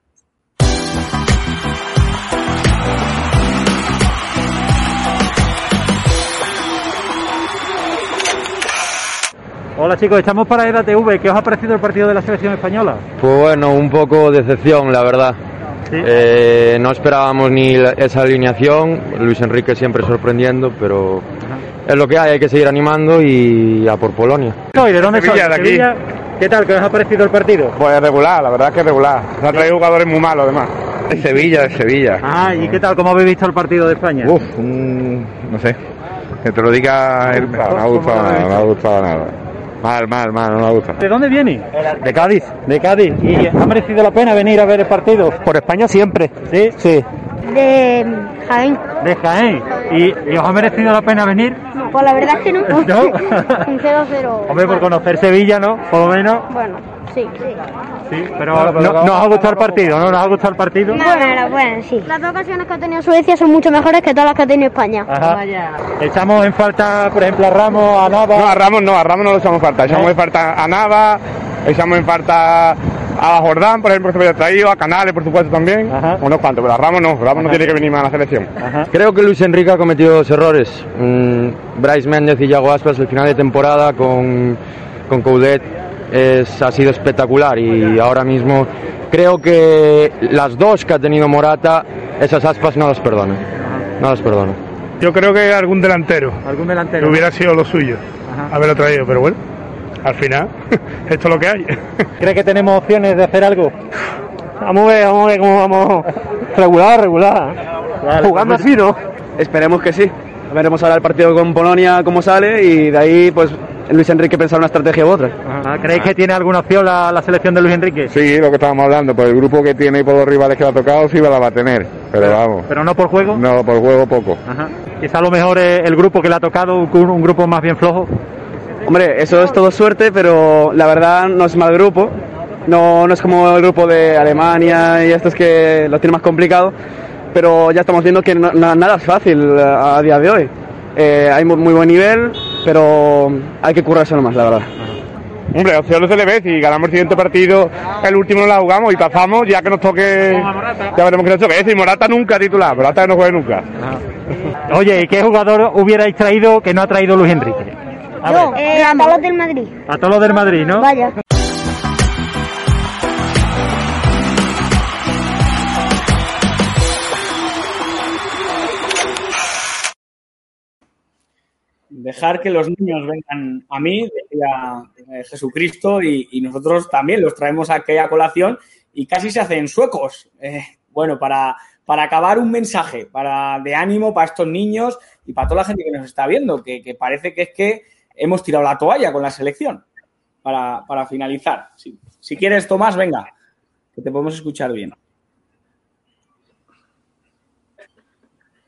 Hola chicos, estamos para EDATV. ¿Qué os ha parecido el partido de la selección española?
Pues bueno, un poco decepción, la verdad. Eh, no esperábamos ni la- esa alineación. Luis Enrique siempre sorprendiendo, pero es lo que hay. Hay que seguir animando y a por Polonia.
¿Y de dónde
Sevilla,
sois?
de aquí.
Sevilla. ¿Qué tal? ¿Qué os ha parecido el partido?
Pues regular, la verdad es que regular. Se ha traído jugadores muy malos, además.
De Sevilla, de Sevilla.
Ah, ¿y qué tal? ¿Cómo habéis visto el partido de España?
Uf, un- no sé. Que te lo diga el... No, no me ha gustado nada, no me ha gustado nada. Mal, mal, mal, no me ha gustado.
¿De dónde viene?
De Cádiz.
De Cádiz. ¿Y ha merecido la pena venir a ver el partido?
Por España siempre.
¿Sí?
Sí.
De Jaén.
De Jaén. ¿Y, y os ha merecido la pena venir?
Pues la verdad es que no.
¿No?
Un 0-0.
Hombre, por conocer Sevilla, ¿no? Por lo menos.
Bueno, sí, sí.
Sí, pero no, ¿no os ha gustado el partido, ¿no? ¿Nos ha gustado el partido?
Bueno, bueno, sí. Las dos ocasiones que ha tenido Suecia son mucho mejores que todas las que ha tenido España.
Ajá. Echamos en falta, por ejemplo, a Ramos, a Nava.
No, a Ramos no, a Ramos no lo echamos en falta. Echamos en falta a Nava, echamos en falta a Jordán, por ejemplo, que se había traído, a Canales, por supuesto, también. Unos cuantos, pero a Ramos no, Ramos no tiene que venir más a la selección.
Creo que Luis Enrique ha cometido dos errores. Mm, Bryce Méndez y Yago Aspas, el final de temporada con, con Coudet es, ha sido espectacular y ahora mismo creo que las dos que ha tenido Morata, esas Aspas no las perdona. No las perdona.
Yo creo que algún delantero.
Algún delantero.
Hubiera sido lo suyo. Haberlo traído, pero bueno, al final, esto es lo que hay.
¿Cree que tenemos opciones de hacer algo?
Vamos a ver, vamos a ver cómo vamos. Regular, regular. Jugando así, ¿no?
Esperemos que sí. Veremos ahora el partido con Polonia cómo sale y de ahí pues Luis Enrique pensar una estrategia u otra.
Ah, ¿Creéis que tiene alguna opción la, la selección de Luis Enrique?
Sí, lo que estábamos hablando, por el grupo que tiene y por los rivales que le ha tocado, sí la va a tener. Pero, vamos.
¿Pero no por juego?
No, por juego poco.
Ajá. Quizá a lo mejor eh, el grupo que le ha tocado, un, un grupo más bien flojo.
Hombre, eso es todo suerte, pero la verdad no es mal grupo. No, no es como el grupo de Alemania y estos que lo tienen más complicado, pero ya estamos viendo que no- nada es fácil a, a día de hoy. Eh, hay muy, muy buen nivel, pero hay que currarse más, la verdad.
Hombre, opción no se le ve. Si ganamos el siguiente partido, el último no la jugamos y pasamos, ya que nos toque. Ya veremos que nos toque. Y Morata nunca titular. Morata no juega nunca.
Oye, ¿y qué jugador hubierais traído que no ha traído Luis Enrique? A ver,
Eh, a los del Madrid.
a todos los del Madrid, ¿no?
Vaya.
Dejar que los niños vengan a mí, decía eh, Jesucristo, y, y nosotros también los traemos a aquella colación y casi se hacen suecos. Eh, bueno, para, para acabar un mensaje para, de ánimo para estos niños y para toda la gente que nos está viendo, que, que parece que es que hemos tirado la toalla con la selección. Para, para finalizar. Si, si quieres, Tomás, venga, que te podemos escuchar bien.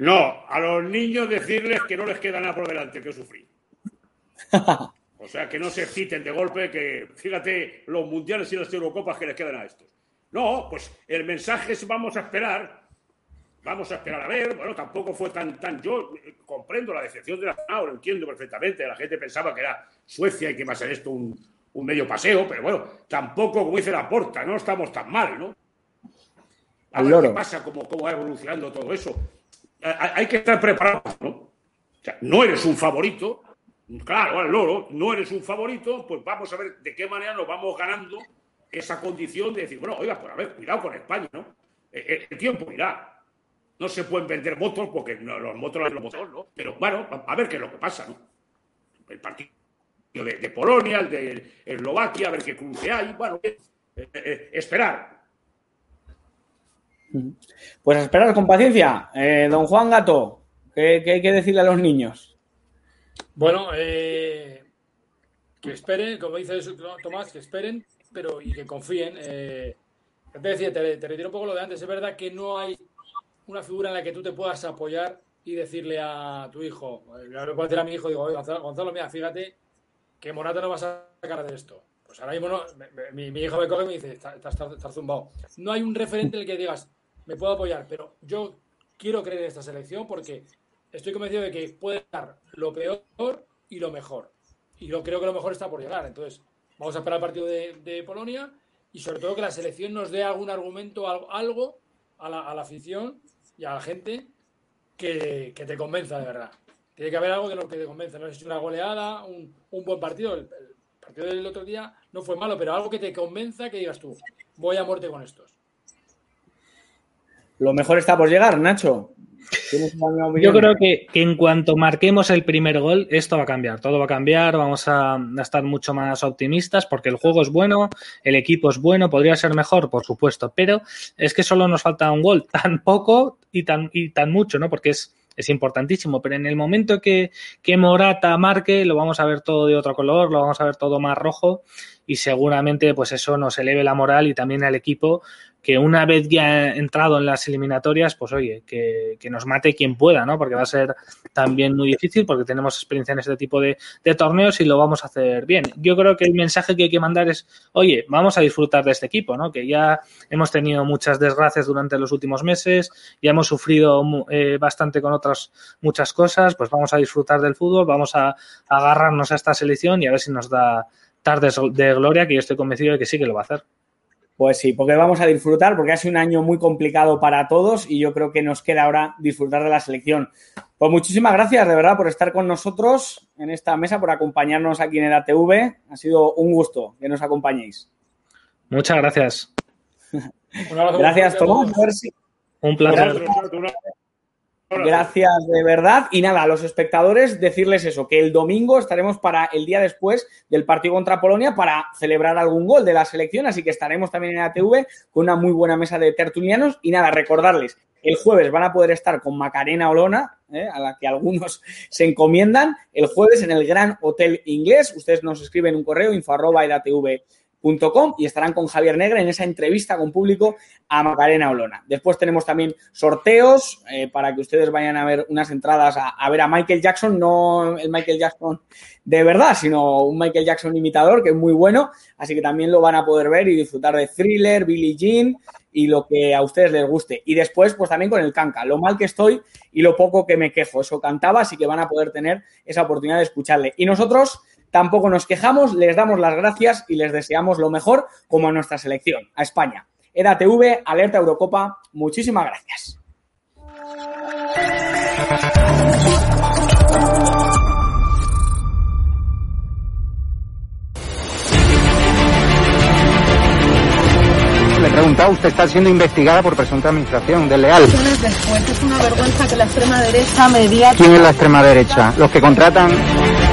No, a los niños decirles que no les queda nada por delante que sufrir. O sea, que no se exciten de golpe, que fíjate los mundiales y las Eurocopas que les quedan a estos. No, pues el mensaje es vamos a esperar, vamos a esperar a ver. Bueno, tampoco fue tan, tan. Yo eh, comprendo la decepción de la final, lo entiendo perfectamente. La gente pensaba que era Suecia y que iba a ser esto un, un medio paseo, pero bueno, tampoco, como dice la porta, no estamos tan mal, ¿no? A ver qué pasa, cómo, cómo va evolucionando todo eso. Hay que estar preparados, ¿no? O sea, no eres un favorito, claro, al loro, no eres un favorito, pues vamos a ver de qué manera nos vamos ganando esa condición de decir, bueno, oiga, pues a ver, cuidado con España, ¿no? Eh, eh, El tiempo irá. No se pueden vender motos porque no, los motos los motos, ¿no? Pero bueno, a ver qué es lo que pasa, ¿no? El partido de, Polonia, el de Eslovaquia, a ver qué cruce hay, bueno, eh, eh, esperar.
Pues a esperar con paciencia. Eh, don Juan Gato, ¿qué, hay que decirle a los niños?
Bueno, eh, que esperen, como dice Tomás, que esperen, pero y que confíen. Eh, te decía, te, retiro un poco lo de antes. Es verdad que no hay una figura en la que tú te puedas apoyar y decirle a tu hijo, eh, yo le puedo decir a mi hijo, digo, "Oye, Gonzalo, Gonzalo, mira, fíjate que Morata no va a sacar de esto. Pues ahora mismo no, mi, hijo me coge y me dice, estás está, está zumbado. No hay un referente en el que digas, me puedo apoyar, pero yo quiero creer en esta selección porque estoy convencido de que puede dar lo peor y lo mejor. Y yo creo que lo mejor está por llegar. Entonces, vamos a esperar el partido de, Polonia y sobre todo que la selección nos dé algún argumento, al- algo a la, a la afición y a la gente que, te convenza de verdad. Tiene que haber algo que, lo que te convenza. No es una goleada, un, un buen partido. El, el partido del otro día no fue malo, pero algo que te convenza que digas tú, voy a muerte con estos.
Lo mejor está por llegar, Nacho.
Yo creo que, que en cuanto marquemos el primer gol, esto va a cambiar. Todo va a cambiar, vamos a, a estar mucho más optimistas porque el juego es bueno, el equipo es bueno, podría ser mejor, por supuesto, pero es que solo nos falta un gol, tan poco y tan, y tan mucho, ¿no? Porque es, es importantísimo, pero en el momento que, que Morata marque, lo vamos a ver todo de otro color, lo vamos a ver todo más rojo y seguramente pues eso nos eleve la moral y también al equipo que una vez ya entrado en las eliminatorias, pues oye, que, que nos mate quien pueda, ¿no? Porque va a ser también muy difícil porque tenemos experiencia en este tipo de, de torneos y lo vamos a hacer bien. Yo creo que el mensaje que hay que mandar es, oye, vamos a disfrutar de este equipo, ¿no? Que ya hemos tenido muchas desgracias durante los últimos meses, ya hemos sufrido eh, bastante con otras muchas cosas, pues vamos a disfrutar del fútbol, vamos a agarrarnos a esta selección y a ver si nos da tardes de gloria, que yo estoy convencido de que sí que lo va a hacer.
Pues sí, porque vamos a disfrutar, porque ha sido un año muy complicado para todos y yo creo que nos queda ahora disfrutar de la selección. Pues muchísimas gracias, de verdad, por estar con nosotros en esta mesa, por acompañarnos aquí en EDATV. Ha sido un gusto que nos acompañéis.
Muchas gracias.
Gracias, Tomás.
Un placer.
Gracias de verdad. Y nada, a los espectadores decirles eso, que el domingo estaremos para el día después del partido contra Polonia para celebrar algún gol de la selección, así que estaremos también en ATV con una muy buena mesa de tertulianos. Y nada, recordarles, el jueves van a poder estar con Macarena Olona, ¿eh? a la que algunos se encomiendan, el jueves en el Gran Hotel Inglés. Ustedes nos escriben un correo info arroba y estarán con Javier Negra en esa entrevista con público a Macarena Olona. Después tenemos también sorteos eh, para que ustedes vayan a ver unas entradas a, ver a Michael Jackson, no el Michael Jackson de verdad, sino un Michael Jackson imitador que es muy bueno, así que también lo van a poder ver y disfrutar de Thriller, Billie Jean y lo que a ustedes les guste. Y después, pues también con el canca, lo mal que estoy y lo poco que me quejo. Eso cantaba, así que van a poder tener esa oportunidad de escucharle. Y nosotros tampoco nos quejamos, les damos las gracias y les deseamos lo mejor como a nuestra selección, a España. EDATV, Alerta Eurocopa, muchísimas gracias.
Le he preguntado, usted está siendo investigada por presunta administración desleal.
Después es una vergüenza que la extrema derecha media...
¿Quién es la extrema derecha? Los que contratan...